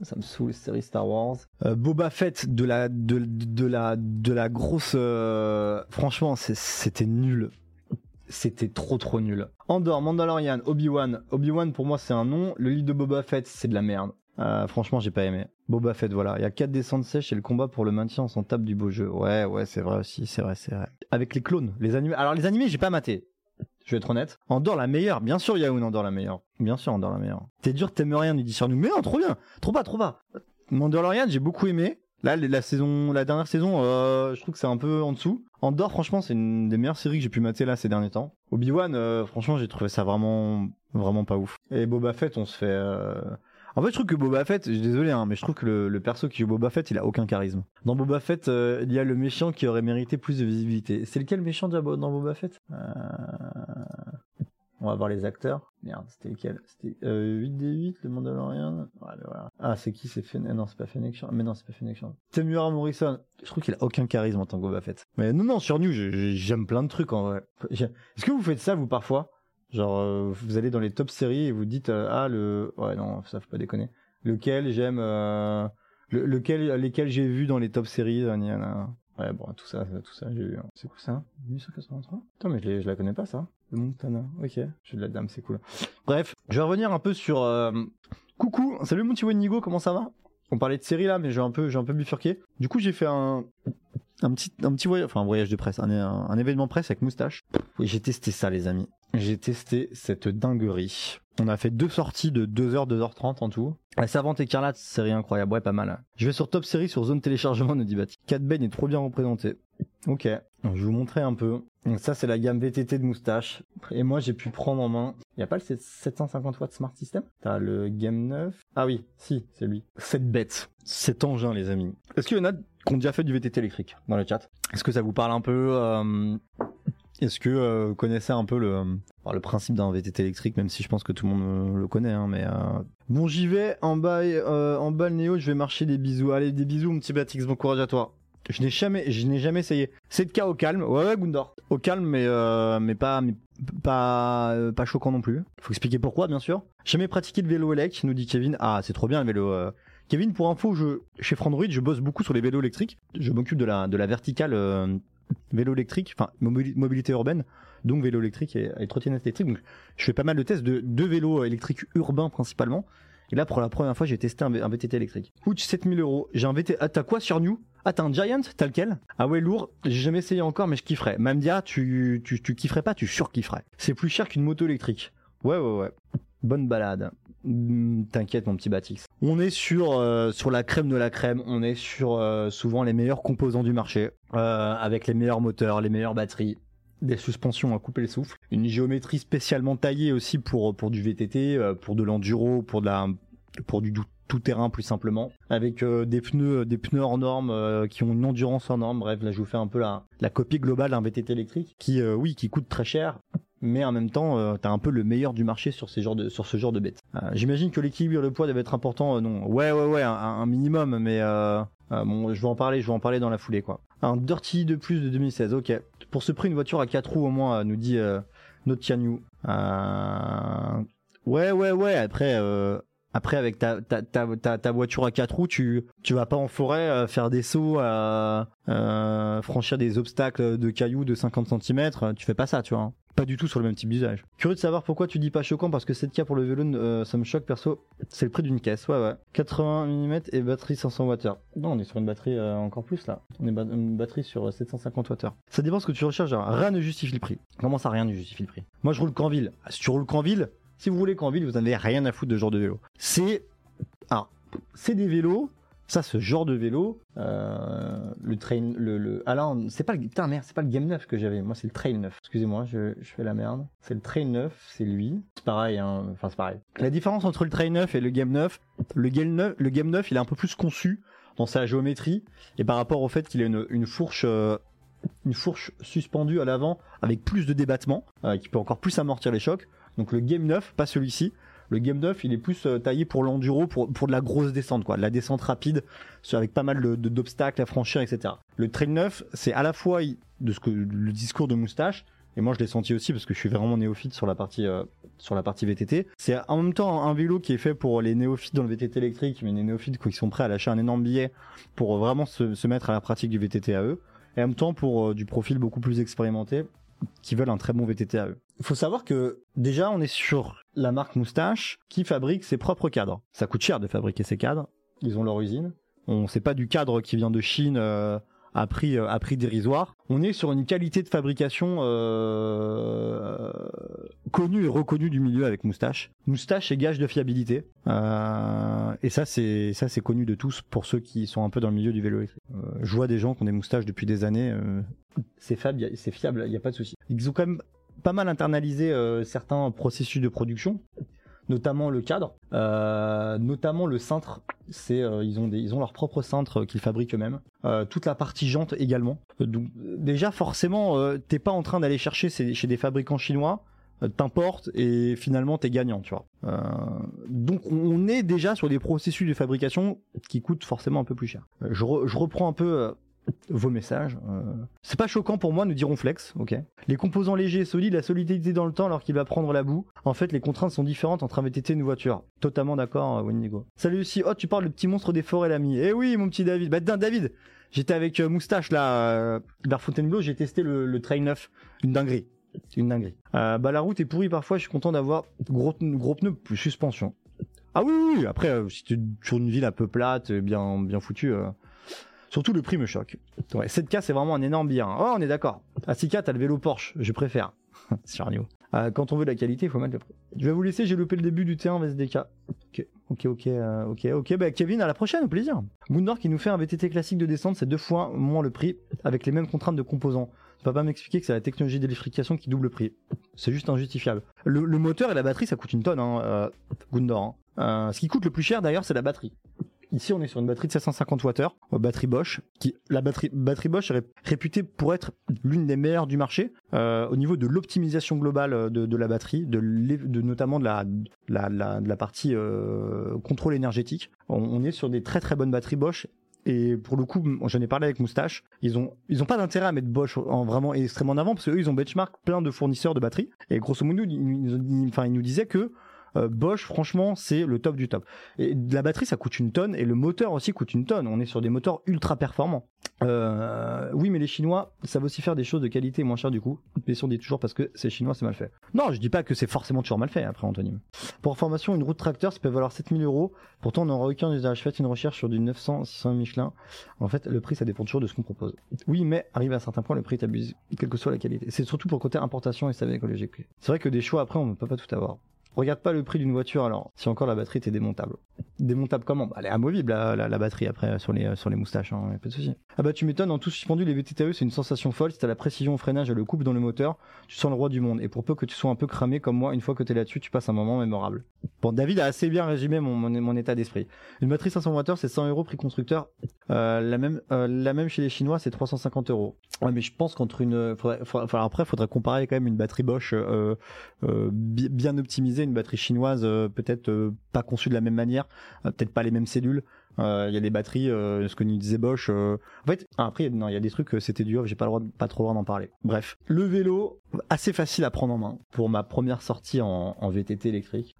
Ça me saoule, les séries Star Wars. Euh, Boba Fett, de la, de, la, de la grosse. euh, Franchement, c'était nul. C'était trop trop nul. Andorre, Mandalorian, Obi-Wan. Obi-Wan pour moi c'est un nom. Le lit de Boba Fett c'est de la merde. Euh, franchement j'ai pas aimé. Boba Fett voilà. Il y a 4 descentes sèches et le combat pour le maintien on table du beau jeu. Ouais ouais c'est vrai aussi, c'est vrai c'est vrai. Avec les clones, les animés. Alors les animés j'ai pas maté. Je vais être honnête. Andorre la meilleure, bien sûr Yaoun Andorre la meilleure. Bien sûr Andorre la meilleure. T'es dur, t'aimes rien, nous dit sur nous. Mais non, trop bien, trop bas, trop bas. Mandalorian j'ai beaucoup aimé. Là, la saison, la dernière saison, euh, je trouve que c'est un peu en dessous. Andorre, franchement, c'est une des meilleures séries que j'ai pu mater là ces derniers temps. Obi-Wan, euh, franchement, j'ai trouvé ça vraiment, vraiment pas ouf. Et Boba Fett, on se fait. euh, En fait, je trouve que Boba Fett, je suis désolé, hein, mais je trouve que le, perso qui joue Boba Fett, il a aucun charisme. Dans Boba Fett, euh, il y a le méchant qui aurait mérité plus de visibilité. C'est lequel méchant dans Boba Fett? Euh, On va voir les acteurs. Merde, c'était lequel? C'était euh, 8D8, le Mandalorian. Ah, c'est qui? C'est Fen... Non, c'est pas Fennec. Mais non, c'est pas Fennec. Temuera Morrison. Je trouve qu'il a aucun charisme en tant que Boba Fett. Mais non, non, sur New, j'aime plein de trucs en vrai. Est-ce que vous faites ça, vous, parfois? Genre, euh, vous allez dans les top séries et vous dites euh, Ah, le. Ouais, non, ça faut pas déconner. Lequel j'aime. euh, le- lequel, lesquels j'ai vu dans les top séries gna. Ouais, bon, tout ça, tout ça, j'ai vu. hein. C'est quoi ça 1883 Attends, mais je, la connais pas, ça. Le Montana. Ok, suis de la dame, c'est cool. Bref, je vais revenir un peu sur. Coucou, salut mon petit Wendigo, comment ça va? On parlait de séries là, mais j'ai un j'ai un peu bifurqué. Du coup, j'ai fait un, un petit, un petit voyage, enfin un voyage de presse, un, événement presse avec moustache. Et j'ai testé ça, les amis. J'ai testé cette dinguerie. On a fait deux sorties de 2h, 2h30 en tout. La Servante Écarlate, série incroyable, ouais, pas mal. Je vais sur Top Série sur zone téléchargement, nous dit Bati. Cat Bane est trop bien représenté. Ok, je vais vous montrer un peu. Donc ça, c'est la gamme VTT de moustache. Et moi, j'ai pu prendre en main. Il a pas le 750 watts Smart System? T'as le Game 9. Ah oui, si, c'est lui. Cette bête, cet engin, les amis. Est-ce qu'il y en a qui ont déjà fait du VTT électrique dans le chat Est-ce que ça vous parle un peu euh, Est-ce que euh, vous connaissez un peu le, principe d'un VTT électrique, même si je pense que tout le monde euh, le connaît, hein, mais... Bon, j'y vais, en bas, en bas le Néo, je vais marcher des bisous. Allez, des bisous, mon petit Batix, bon courage à toi. Je n'ai jamais, je n'ai jamais essayé. C'est le cas au calme, ouais, ouais, Gundor. Au calme, mais, mais pas, mais pas, pas choquant non plus. Faut expliquer pourquoi, bien sûr. Jamais pratiqué le vélo élect, nous dit Kevin. Ah, c'est trop bien le vélo. euh. Kevin, pour info, chez Frandroid, je bosse beaucoup sur les vélos électriques. Je m'occupe de la, verticale, euh, vélo électrique, enfin mobilité urbaine, donc vélo électrique et, et trottinette électrique. Je fais pas mal de tests de vélos électriques urbains principalement. Et là, pour la première fois, j'ai testé un, VTT électrique. Coûte 7000 euros. J'ai un VTT. Ah, t'as quoi sur New? Ah, t'as un Giant? T'as lequel? Ah ouais, lourd. J'ai jamais essayé encore, mais je kifferais. Mamdia, tu, tu, tu kifferais pas, tu surkifferais. C'est plus cher qu'une moto électrique. Ouais, ouais, ouais. Bonne balade. Hmm, t'inquiète mon petit Batix. On est sur euh, sur la crème de la crème. On est sur euh, souvent les meilleurs composants du marché, euh, avec les meilleurs moteurs, les meilleures batteries, des suspensions à couper le souffle, une géométrie spécialement taillée aussi pour pour du VTT, pour de l'enduro, pour de la pour du tout terrain plus simplement, avec des pneus des pneus hors normes qui ont une endurance en normes. Bref, là je vous fais un peu la la copie globale d'un VTT électrique qui oui qui coûte très cher. Mais en même temps, t'as un peu le meilleur du marché sur ces genres de sur ce genre de bêtes. J'imagine que l'équilibre le poids doivent être importants. non, ouais, ouais, ouais, un, minimum, mais bon, je vais en parler, je vais en parler dans la foulée, quoi. Un Dirty de plus de 2016, ok. Pour ce prix, une voiture à 4 roues au moins, nous dit euh, notre. Euh... Ouais, ouais, ouais. Après, euh... après avec ta, ta, ta, ta, voiture à 4 roues, tu, tu vas pas en forêt euh, faire des sauts, euh, franchir des obstacles de cailloux de 50 cm. Tu fais pas ça, tu vois. Hein pas du tout sur le même type d'usage. Curieux de savoir pourquoi tu dis pas choquant parce que 7K pour le vélo, euh, ça me choque perso. C'est le prix d'une caisse, ouais ouais. 80 mm et batterie 500 Wh. Non, on est sur une batterie euh, encore plus là. On est une batterie sur 750 Wh. Ça dépend ce que tu recherches. Rien ne justifie le prix. Comment ça, rien ne justifie le prix? Moi, je roule qu'en ville. Si tu roules qu'en ville, si vous voulez qu'en ville, vous n'avez rien à foutre de ce genre de vélo. C'est, alors, c'est des vélos ça, ce genre de vélo, euh, le train, le, le... ah c'est pas le, putain merde, c'est pas le Game 9 que j'avais. Moi, c'est le Trail 9. Excusez-moi, je, fais la merde. C'est le Trail 9, c'est lui. C'est pareil, hein. Enfin, c'est pareil. La différence entre le Trail 9 et le Game 9, le Game 9, le Game 9, il est un peu plus conçu dans sa géométrie et par rapport au fait qu'il a une, une fourche. Euh, une fourche suspendue à l'avant avec plus de débattement, euh, qui peut encore plus amortir les chocs. Donc le Game 9, pas celui-ci. Le Game 9, il est plus euh, taillé pour l'enduro, pour, pour de la grosse descente, quoi. De la descente rapide, avec pas mal de, d'obstacles à franchir, etc. Le Trail 9, c'est à la fois de ce que le discours de Moustache, et moi je l'ai senti aussi parce que je suis vraiment néophyte sur la partie euh, sur la partie VTT. C'est en même temps un vélo qui est fait pour les néophytes dans le VTT électrique, mais les néophytes qui sont prêts à lâcher un énorme billet pour vraiment se, se mettre à la pratique du VTT à eux, et en même temps pour euh, du profil beaucoup plus expérimenté qui veulent un très bon VTT à eux. Il faut savoir que déjà on est sur la marque Moustache qui fabrique ses propres cadres. Ça coûte cher de fabriquer ces cadres. Ils ont leur usine. On sait pas du cadre qui vient de Chine euh, à prix à prix dérisoire. On est sur une qualité de fabrication euh, connue et reconnue du milieu avec Moustache. Moustache est gage de fiabilité euh, et ça c'est ça c'est connu de tous pour ceux qui sont un peu dans le milieu du vélo. Euh, je vois des gens qui ont des moustaches depuis des années. Euh, c'est fiable, c'est fiable, il y a pas de souci. Ils ont quand même pas mal internalisé euh, certains processus de production notamment le cadre, euh, notamment le cintre. C'est euh, ils ont leur propre cintre qu'ils fabriquent eux-mêmes. Euh, toute la partie jante également. Déjà forcément t'es pas en train d'aller chercher chez des fabricants chinois t'importes et finalement t'es gagnant, tu vois. donc on est déjà sur des processus de fabrication qui coûtent forcément un peu plus cher. Je reprends un peu vos messages. Euh. C'est pas choquant pour moi, nous dirons Flex, ok. Les composants légers et solides, la solidité dans le temps alors qu'il va prendre la boue. En fait, les contraintes sont différentes entre un VTT et une voiture. Totalement d'accord, euh, Wendigo. Salut aussi, oh tu parles le petit monstre des forêts l'ami. Eh oui mon petit David, bah David, j'étais avec euh, Moustache là, vers Fontainebleau, j'ai testé le, Trail 9, une dinguerie. Une dinguerie. bah la route est pourrie parfois, je suis content d'avoir gros, gros pneus plus suspension. Ah oui, oui, après, si tu es sur une ville un peu plate, bien, bien foutue, Surtout le prix me choque. Ouais, 7K c'est vraiment un énorme bien. Oh, on est d'accord. À 6K t'as le vélo Porsche, je préfère. Sur euh, quand on veut de la qualité, il faut mettre le prix. Je vais vous laisser, j'ai loupé le début du T1 VSDK. Ok, ok, ok, euh, ok, ok. Bah Kevin, à la prochaine, au plaisir. Gundor qui nous fait un VTT classique de descente, c'est deux fois moins le prix, avec les mêmes contraintes de composants. Tu peux pas m'expliquer que c'est la technologie d'électrification qui double le prix. C'est juste injustifiable. Le, moteur et la batterie, ça coûte une tonne, hein, Gundor. Hein. Euh, ce qui coûte le plus cher d'ailleurs, c'est la batterie. Ici, on est sur une batterie de 750 Wh, batterie Bosch, qui la batterie batterie Bosch est réputée pour être l'une des meilleures du marché euh, au niveau de l'optimisation globale euh, de, de, la batterie, de, de notamment de la la, la, de la partie euh, contrôle énergétique. On, est sur des très très bonnes batteries Bosch et pour le coup, j'en ai parlé avec Moustache. Ils ont, ils ont pas d'intérêt à mettre Bosch en vraiment extrêmement en avant parce qu'eux, ils ont benchmark plein de fournisseurs de batteries. Et grosso modo, ils, enfin, ils nous disaient que euh, Bosch, franchement, c'est le top du top. Et la batterie, ça coûte une tonne et le moteur aussi coûte une tonne. On est sur des moteurs ultra performants. Euh, oui, mais les Chinois savent aussi faire des choses de qualité moins chère du coup. Mais si on dit toujours parce que c'est chinois, c'est mal fait. Non, je dis pas que c'est forcément toujours mal fait après, Anthony. Pour information, une route tracteur, ça peut valoir 7000 euros. Pourtant, on n'aura aucun usage. Faites une recherche sur du 900, 600 Michelin. En fait, le prix, ça dépend toujours de ce qu'on propose. Oui, mais arrivé à un certain point, le prix est abusé, quelle que soit la qualité. C'est surtout pour le côté importation et savait écologique. C'est vrai que des choix après, on ne peut pas tout avoir. Regarde pas le prix d'une voiture alors, si encore la batterie était démontable. Démontable comment? Bah, Elle est amovible la, la, batterie après sur les, sur les moustaches, hein, pas de souci. Ah bah tu m'étonnes, en tout suspendu, les VTTE c'est une sensation folle, si t'as la précision au freinage et le couple dans le moteur, tu sens le roi du monde. Et pour peu que tu sois un peu cramé comme moi, une fois que t'es là-dessus, tu passes un moment mémorable. Bon, David a assez bien résumé mon, mon, mon état d'esprit. Une batterie 500 Wh c'est 100 euros prix constructeur. Euh, la même euh, la même chez les Chinois c'est 350 euros. Ouais mais je pense qu'entre une... Faudrait, après faudrait comparer quand même une batterie Bosch euh, euh bien optimisée, une batterie chinoise euh, peut-être euh, pas conçue de la même manière, peut-être pas les mêmes cellules. Il y a des batteries, ce que nous disait Bosch. en fait, après non, il y a des trucs, c'était dur, j'ai pas pas trop le droit d'en parler. Bref, le vélo assez facile à prendre en main pour ma première sortie en, VTT électrique.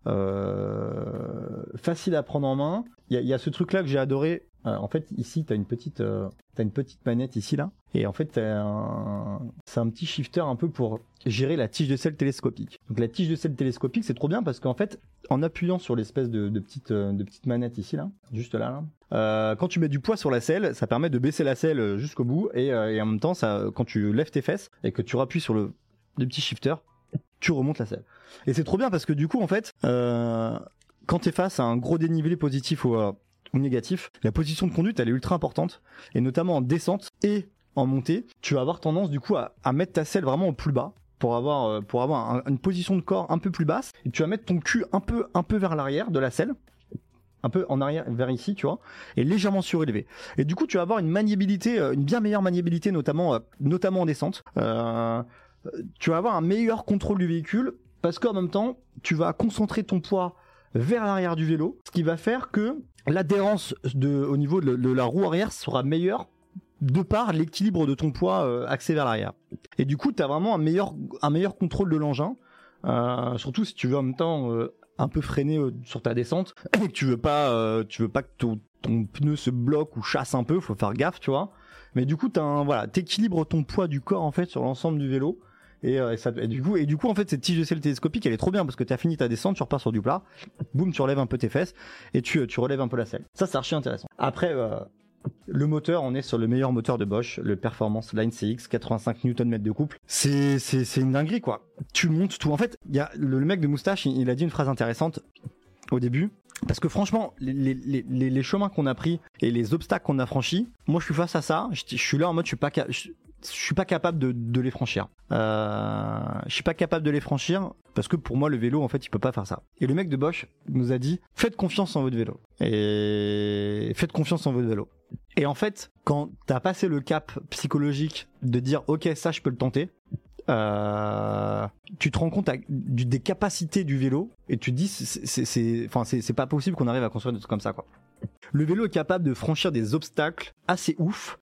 facile à prendre en main. Il y, a, ce truc là que j'ai adoré. en fait, ici, t'as une petite, t'as une petite manette ici là, et en fait, c'est un petit shifter un peu pour gérer la tige de sel télescopique. Donc la tige de sel télescopique, c'est trop bien parce qu'en fait, en appuyant sur l'espèce de, petite de petite manette ici là, juste là, là euh, quand tu mets du poids sur la selle, ça permet de baisser la selle jusqu'au bout et, euh, en même temps, quand tu lèves tes fesses et que tu rappuies sur le, le petit shifter, tu remontes la selle. Et c'est trop bien parce que du coup, en fait, euh, quand t'es face à un gros dénivelé positif ou négatif, la position de conduite, elle est ultra importante et notamment en descente et en montée, tu vas avoir tendance du coup à, mettre ta selle vraiment au plus bas pour avoir euh, une position de corps un peu plus basse. Et tu vas mettre ton cul un peu un peu vers l'arrière de la selle. Un peu en arrière vers ici tu vois. Et légèrement surélevé. Et du coup tu vas avoir une maniabilité une bien meilleure maniabilité notamment notamment en descente. Euh, tu vas avoir un meilleur contrôle du véhicule parce qu'en même temps tu vas concentrer ton poids vers l'arrière du vélo. Ce qui va faire que l'adhérence au niveau de la roue arrière sera meilleure de par l'équilibre de ton poids euh, axé vers l'arrière. Et du coup, tu as vraiment un meilleur, un meilleur contrôle de l'engin, euh, surtout si tu veux en même temps euh, un peu freiner euh, sur ta descente et que tu veux pas, euh, tu veux pas que ton, ton, pneu se bloque ou chasse un peu, faut faire gaffe, tu vois. Mais du coup, tu voilà, t'équilibres ton poids du corps en fait sur l'ensemble du vélo. Et, et, ça, et, du coup, et du coup, en fait, cette tige de selle télescopique, elle est trop bien parce que tu as fini ta descente, tu repars sur du plat, boum, tu relèves un peu tes fesses et tu, tu relèves un peu la selle. Ça, c'est archi intéressant. Après, le moteur, on est sur le meilleur moteur de Bosch, le Performance Line CX, 85 Nm de couple. C'est, une dinguerie, quoi. Tu montes tout. En fait, y a le, mec de moustache, il, a dit une phrase intéressante au début. Parce que franchement, les, chemins qu'on a pris et les obstacles qu'on a franchis, moi je suis face à ça, je, suis là en mode je suis pas, suis pas capable de, de les franchir. Euh, je suis pas capable de les franchir parce que pour moi le vélo en fait il peut pas faire ça. Et le mec de Bosch nous a dit faites confiance en votre vélo et faites confiance en votre vélo. Et en fait quand t'as passé le cap psychologique de dire ok ça je peux le tenter, euh, tu te rends compte des capacités du vélo et tu te dis c'est c'est pas possible qu'on arrive à construire des trucs comme ça quoi. Le vélo est capable de franchir des obstacles assez ouf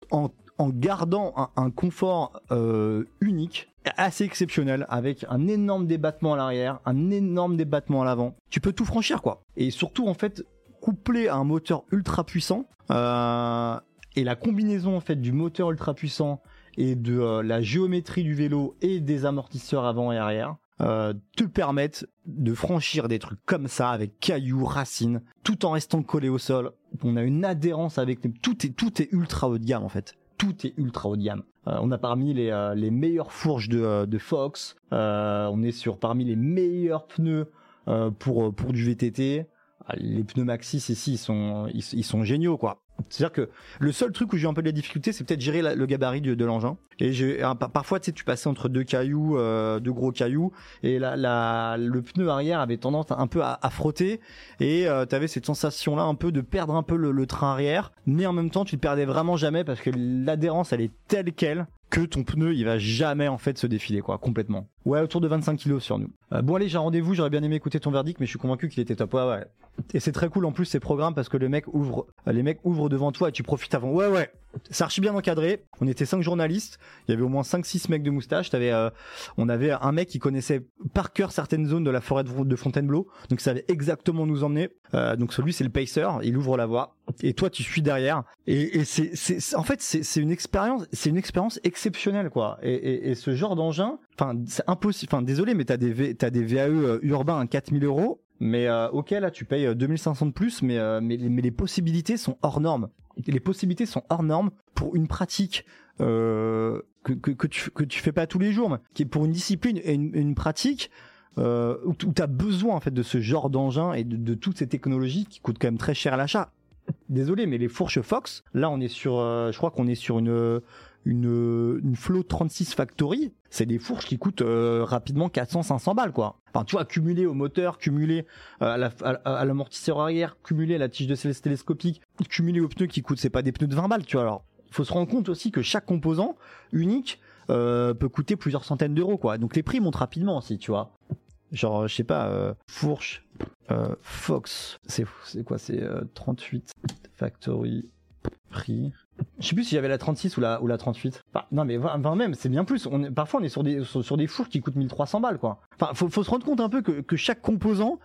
en gardant un, un confort euh, unique, assez exceptionnel, avec un énorme débattement à l'arrière, un énorme débattement à l'avant. Tu peux tout franchir, quoi. Et surtout, en fait, couplé à un moteur ultra puissant, euh, et la combinaison, en fait, du moteur ultra puissant et de euh, la géométrie du vélo et des amortisseurs avant et arrière, euh, te permettent de franchir des trucs comme ça avec cailloux, racines, tout en restant collé au sol. On a une adhérence avec tout est tout est ultra haut de gamme en fait tout est ultra haut de gamme. On a parmi les, les meilleures fourches de, de Fox, on est sur parmi les meilleurs pneus pour, pour du VTT. Les pneus Maxis ici, ils sont, ils, sont géniaux quoi. C'est-à-dire que le seul truc où j'ai un peu de la difficulté, c'est peut-être gérer le gabarit de, l'engin. Et j'ai parfois, tu sais, tu passais entre deux cailloux, euh, deux gros cailloux, et la, la, le pneu arrière avait tendance un peu à, à frotter, et euh, tu avais cette sensation-là un peu de perdre un peu le, le, train arrière, mais en même temps, tu le perdais vraiment jamais parce que l'adhérence, elle est telle quelle que ton pneu, il va jamais en fait se défiler, quoi, complètement. Ouais, autour de 25 kilos sur nous. Euh, bon allez, j'ai un rendez-vous, j'aurais bien aimé écouter ton verdict, mais je suis convaincu qu'il était top. Ouais, ouais. Et c'est très cool en plus ces programmes parce que le mec ouvre, euh, les mecs ouvrent devant toi et tu profites avant. Ouais, ouais. C'est archi bien encadré. On était cinq journalistes. Il y avait au moins 5-6 mecs de moustache. T'avais, euh, on avait un mec qui connaissait par cœur certaines zones de la forêt de, Fontainebleau. Donc, ça savait exactement nous emmener. Euh, donc, celui, c'est le pacer. Il ouvre la voie. Et toi, tu suis derrière. Et, et c'est, c'est, en fait, c'est, une expérience, c'est une expérience exceptionnelle, quoi. Et, et, ce genre d'engin, enfin, impossible. Enfin, désolé, mais t'as des, des VAE euh, urbains à 4000 euros. Mais euh, ok, là, tu payes euh, 2500 de plus, mais, euh, mais, mais les possibilités sont hors normes. Les possibilités sont hors normes pour une pratique euh, que, que, tu, que tu fais pas tous les jours, mais qui est pour une discipline et une, une pratique euh, où tu as besoin en fait de ce genre d'engin et de, toutes ces technologies qui coûtent quand même très cher à l'achat. Désolé, mais les fourches Fox, là on est sur, euh, je crois qu'on est sur une une, une Flow 36 Factory, c'est des fourches qui coûtent euh, rapidement 400-500 balles quoi. Enfin tu vois, cumulé au moteur, cumulé euh, à la- à- à l'amortisseur arrière, cumulé à la tige de selle télescopique, cumulé aux pneus qui coûtent, c'est pas des pneus de 20 balles, tu vois. Alors, faut se rendre compte aussi que chaque composant unique euh, peut coûter plusieurs centaines d'euros, quoi. Donc les prix montent rapidement aussi, tu vois. Genre, je sais pas, euh, fourche, euh, Fox, c'est quoi C'est euh, 38 Factory prix. Je sais plus si j'avais la 36 ou la, ou la 38. Enfin, non, mais 20, 20 même, c'est bien plus. Parfois, on est sur des, sur, des fours qui coûtent 1300 balles, quoi. Enfin, faut, se rendre compte un peu que, que chaque composant,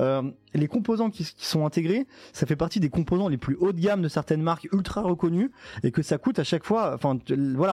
euh, les composants qui, qui sont intégrés, ça fait partie des composants les plus haut de gamme de certaines marques ultra reconnues et que ça coûte à chaque fois, enfin, voilà.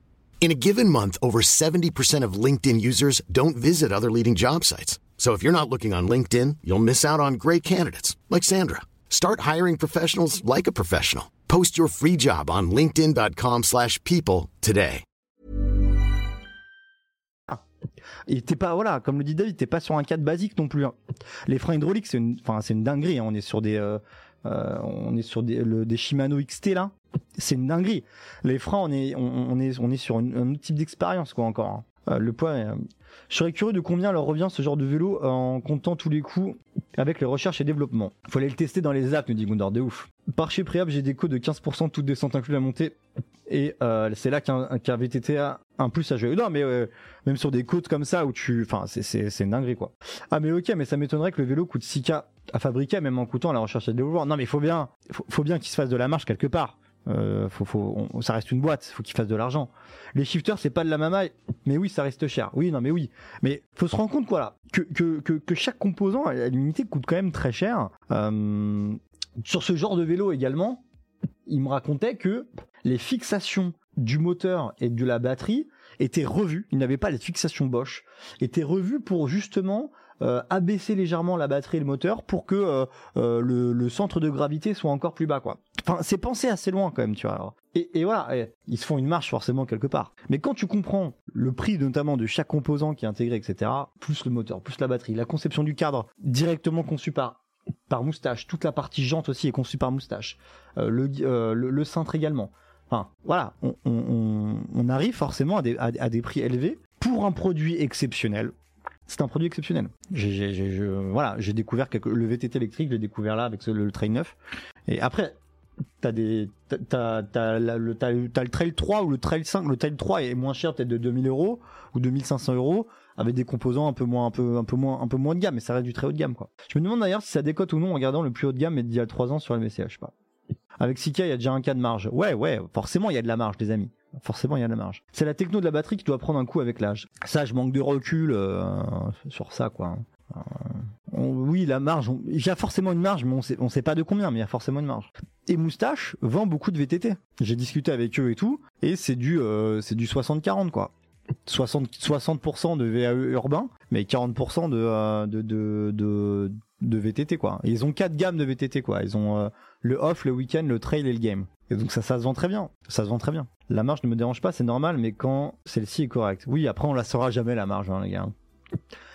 In a given month, over 70% of LinkedIn users don't visit other leading job sites. So if you're not looking on LinkedIn, you'll miss out on great candidates like Sandra. Start hiring professionals like a professional. Post your free job on linkedin.com/people today. Et t'es pas, voilà, comme le dit David, t'es pas sur un cadre basique non plus. hein. Les freins hydrauliques, c'est une, enfin, c'est une dinguerie. hein. On est sur des, euh, euh, on est sur des, le- des Shimano XT là. C'est une dinguerie. Les freins, on est, on, est, on est sur un autre type d'expérience quoi encore. hein. Euh, le poids. euh, Je serais curieux de combien leur revient ce genre de vélo en comptant tous les coûts avec les recherches et développement. Faut aller le tester dans les apps, nous dit Gundor, de ouf. Par chez j'ai des codes de 15% toutes descentes inclus la montée. Et euh, c'est là qu'un qu'un VTT a un plus à jouer. Non, mais même sur des côtes comme ça où tu. Enfin, c'est- une dinguerie quoi. Ah, mais ok, mais ça m'étonnerait que le vélo coûte 6K à fabriquer, même en coûtant à la recherche et le développement. Non, mais faut bien, faut, bien qu'il se fasse de la marge quelque part. Euh, faut, ça reste une boîte, faut qu'il fasse de l'argent. Les shifters, c'est pas de la mamaille, mais oui, ça reste cher. Oui, non, mais oui. Mais faut se rendre compte, que, que, que, que chaque composant à l'unité coûte quand même très cher. Euh, sur ce genre de vélo également, il me racontait que les fixations du moteur et de la batterie étaient revues. Il n'avait pas les fixations Bosch, étaient revues pour justement euh, abaisser légèrement la batterie et le moteur pour que euh, euh, le, centre de gravité soit encore plus bas, quoi. C'est pensé assez loin quand même, tu vois. Et, voilà, ils se font une marche forcément quelque part. Mais quand tu comprends le prix notamment de chaque composant qui est intégré, etc., plus le moteur, plus la batterie, la conception du cadre directement conçu par moustache, toute la partie jante aussi est conçue par moustache, le, le, cintre également. Enfin, voilà, on, arrive forcément à des, à des prix élevés pour un produit exceptionnel. C'est un produit exceptionnel. J'ai, j'ai- j'ai- voilà, j'ai découvert le VTT électrique, je l'ai découvert là avec le, Train 9. Et après, t'as des, t'as, le, Trail 3 ou le Trail 5. Le Trail 3 est moins cher, peut-être de 2000 euros ou 2500 euros, avec des composants un peu moins, un peu, moins, un peu moins de gamme, mais ça reste du très haut de gamme. Je me demande d'ailleurs si ça décote ou non en regardant le plus haut de gamme, d'il y a 3 ans sur le MCH, je sais pas. Avec Sika, il y a déjà un cas de marge. Ouais, ouais, forcément, il y a de la marge, les amis. Forcément, il y a de la marge. C'est la techno de la batterie qui doit prendre un coup avec l'âge. Ça, je manque de recul euh, sur ça, quoi. Euh, oui, la marge, il y a forcément une marge, mais on sait, sait pas de combien, mais il y a forcément une marge. Et Moustache vend beaucoup de VTT. J'ai discuté avec eux et tout, et c'est du, euh, c'est du 60-40, quoi. 60, 60% de VAE urbain, mais 40% de, euh, de, de, de, de VTT, quoi. Ils ont quatre gammes de VTT, quoi. Ils ont euh, le off, le week-end, le trail et le game. Et donc ça, ça se vend très bien. Ça se vend très bien. La marge ne me dérange pas, c'est normal, mais quand celle-ci est correcte. Oui, après on la saura jamais la marge, hein, les gars.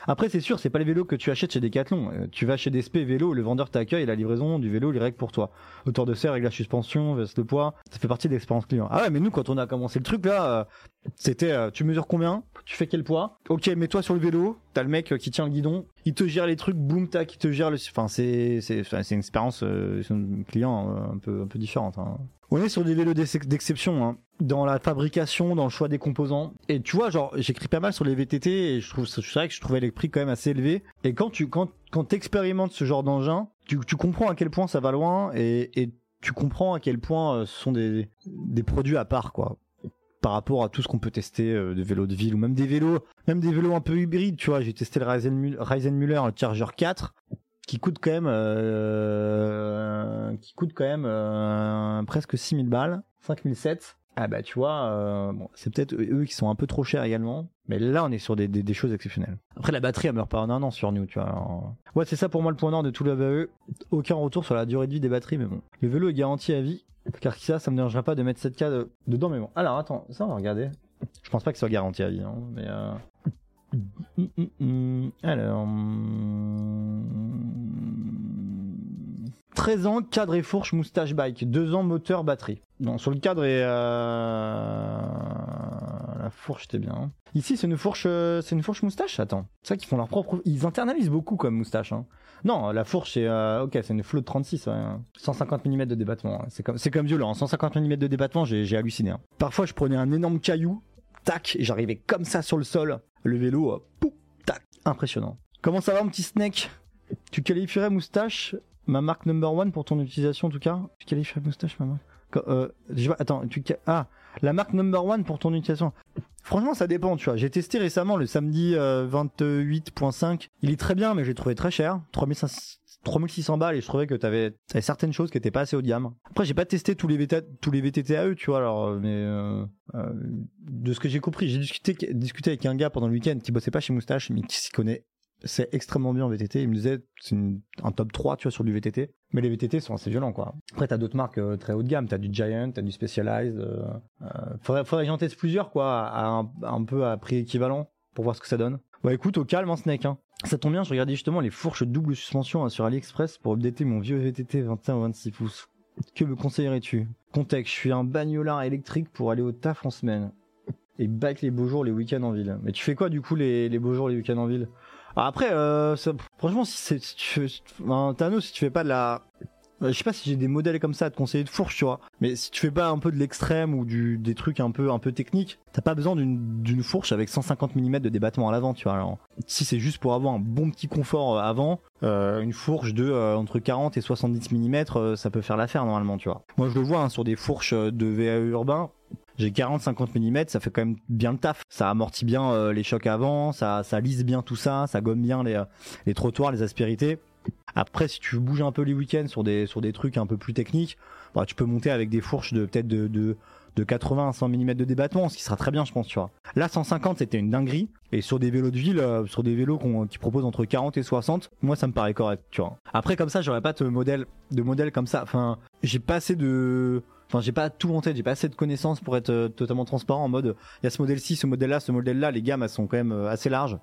Après, c'est sûr, c'est pas les vélos que tu achètes chez Decathlon. Euh, tu vas chez DSP Vélo, le vendeur t'accueille la livraison du vélo, il règle pour toi. Hauteur de serre, règle la suspension, veste le poids. Ça fait partie de l'expérience client. Ah ouais, mais nous, quand on a commencé le truc là, euh, c'était tu mesures combien? Tu fais quel poids Ok, mets-toi sur le vélo. T'as le mec euh, qui tient le guidon. Il te gère les trucs, boum, tac, il te gère le. Enfin, c'est c'est une expérience euh, client euh, un peu un peu différente. hein. On est sur des vélos d'ex- d'exception, hein, dans la fabrication, dans le choix des composants. Et tu vois, genre, j'écris pas mal sur les VTT et je trouve, c'est vrai que je trouvais les prix quand même assez élevés. Et quand tu, quand, quand t'expérimentes ce genre d'engin, tu, tu comprends à quel point ça va loin et, et tu comprends à quel point euh, ce sont des, des produits à part, quoi. Par rapport à tout ce qu'on peut tester, euh, des vélos de ville ou même des vélos, même des vélos un peu hybrides, tu vois. J'ai testé le Ryzen Muller, le Charger 4 qui coûte quand même euh, qui coûte quand même euh, presque 6000 balles 5007 ah bah tu vois euh, bon, c'est peut-être eux qui sont un peu trop chers également mais là on est sur des, choses exceptionnelles. Après la batterie elle meurt pas en un an sur nous tu vois ouais c'est ça pour moi le point nord de tout le VAE aucun retour sur la durée de vie des batteries mais bon. Le vélo est garanti à vie car ça ça me dérangerait pas de mettre 7K de- dedans mais bon. Alors attends ça on va regarder. Je pense pas que ce soit garanti à vie hein, mais euh... Alors. Hum. 13 ans, cadre et fourche, moustache bike. 2 ans, moteur, batterie. Non, sur le cadre et. euh, La fourche, c'était bien. hein. Ici, c'est une fourche, euh, c'est une fourche moustache? Attends, c'est ça qu'ils font leur propre. Ils internalisent beaucoup comme moustache. Hein. Non, la fourche, c'est euh, ok, c'est une flotte 36, ouais, hein. 150 mm de débattement. hein. C'est comme, c'est comme violent. hein. 150 mm de débattement, j'ai, halluciné. hein. Parfois, je prenais un énorme caillou, tac, j'arrivais comme ça sur le sol. Le vélo, euh, pouf, tac, impressionnant. Comment ça va, mon petit snake Tu qualifierais moustache ma marque number one pour ton utilisation en tout cas Tu qualifierais moustache ma euh, je Attends, tu ah la marque number one pour ton utilisation. Franchement, ça dépend, tu vois. J'ai testé récemment le samedi euh, 28.5. Il est très bien, mais j'ai trouvé très cher. 3500 3600 balles et je trouvais que t'avais avais certaines choses qui étaient pas assez haut de gamme. Après, j'ai pas testé tous les VT, tous les VTT à eux, tu vois. Alors, euh, mais euh, euh, de ce que j'ai compris, j'ai discuté discuté avec un gars pendant le week-end qui bossait pas chez Moustache, mais qui s'y connaît. C'est extrêmement bien en VTT. Il me disait c'est un top 3, tu vois, sur du VTT. Mais les VTT sont assez violents, quoi. Après, t'as d'autres marques euh, très haut de gamme. T'as du Giant, t'as du Specialized. Euh, euh, faudrait, que j'en teste plusieurs, quoi, un, peu à prix équivalent pour voir ce que ça donne. Bah écoute, au calme, hein, Snake. Hein. Ça tombe bien, je regardais justement les fourches double suspension hein, sur AliExpress pour updater mon vieux VTT 21 ou 26 pouces. Que me conseillerais-tu? Contexte, je suis un bagnolard électrique pour aller au taf en semaine. Et bike les beaux jours, les week-ends en ville. Mais tu fais quoi du coup les, les beaux jours, les week-ends en ville? Après, euh, franchement, si, tu fais, un Thanos, si tu fais pas de la... Euh, Je sais pas si j'ai des modèles comme ça à te conseiller de fourche, tu vois. Mais si tu fais pas un peu de l'extrême ou du, des trucs un peu, un peu techniques, t'as pas besoin d'une fourche avec 150 mm de débattement à l'avant, tu vois. Si c'est juste pour avoir un bon petit confort euh, avant, une fourche de entre 40 et 70 mm, ça peut faire l'affaire normalement, tu vois. Moi, je le vois hein, sur des fourches de VAE urbain. J'ai 40-50 mm, ça fait quand même bien le taf. Ça amortit bien euh, les chocs avant, ça, ça lisse bien tout ça, ça gomme bien les, euh, les trottoirs, les aspérités. Après, si tu bouges un peu les week-ends sur des, sur des trucs un peu plus techniques, bah, tu peux monter avec des fourches de peut-être de, de, de 80 à 100 mm de débattement, ce qui sera très bien, je pense, tu vois. Là, 150, c'était une dinguerie. Et sur des vélos de ville, euh, sur des vélos qui proposent entre 40 et 60, moi, ça me paraît correct, tu vois. Après, comme ça, j'aurais pas de modèle, de modèle comme ça. Enfin, j'ai pas assez de, Enfin, j'ai pas tout en tête, j'ai pas assez de connaissances pour être euh, totalement transparent en mode il y a ce modèle-ci, ce modèle-là, ce modèle-là, les gammes elles sont quand même euh, assez larges.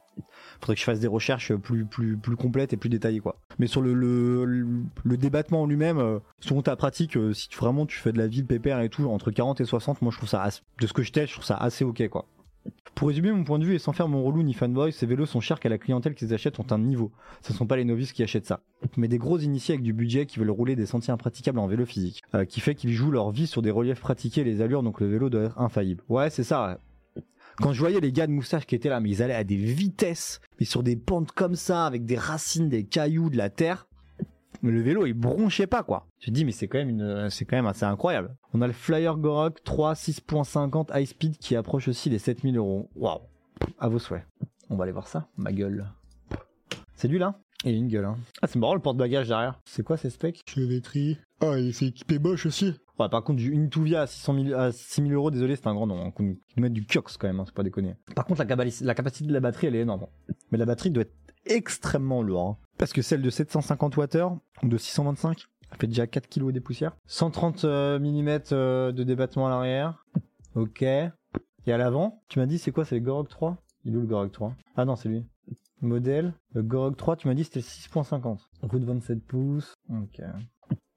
Faudrait que je fasse des recherches plus plus plus complètes et plus détaillées quoi. Mais sur le le, débattement en lui-même, euh, selon ta pratique, euh, si vraiment tu fais de la ville pépère et tout entre 40 et 60, moi je trouve ça de ce que je teste, je trouve ça assez OK quoi. Pour résumer mon point de vue et sans faire mon relou ni fanboy, ces vélos sont chers car la clientèle qui les achète ont un niveau. Ce ne sont pas les novices qui achètent ça. Mais des gros initiés avec du budget qui veulent rouler des sentiers impraticables en vélo physique. Euh, qui fait qu'ils jouent leur vie sur des reliefs pratiqués et les allures donc le vélo doit être infaillible. Ouais c'est ça. Quand je voyais les gars de moustache qui étaient là, mais ils allaient à des vitesses, mais sur des pentes comme ça, avec des racines, des cailloux, de la terre, mais le vélo il bronchait pas quoi. Je dis mais c'est quand même une c'est quand même assez incroyable. On a le Flyer Gorok 3 6.50 high speed qui approche aussi les 7000 euros. Waouh. À vos souhaits. On va aller voir ça. Ma gueule. C'est lui là? Il a une gueule hein. Ah c'est marrant le porte-bagages derrière. C'est quoi ces specs? Chevêtrie. Ah il s'est équipé moche aussi. Ouais, par contre, du Intuvia à 600 000, à 6 000 euros, désolé, c'est un grand nom. Hein. Ils nous mettent du Kiox quand même, hein, c'est pas déconner. Par contre, la capacité de la batterie, elle est énorme. Mais la batterie doit être extrêmement lourde. hein. Parce que celle de 750 Wh de 625, elle fait déjà 4 kg des poussières. 130 mm de débattement à l'arrière. Ok. Et à l'avant, tu m'as dit, c'est quoi C'est le Gorok 3 Il est où le Gorok 3 Ah non, c'est lui. Modèle, le Gorok 3, tu m'as dit c'était 6.50. Roue de 27 pouces. Ok.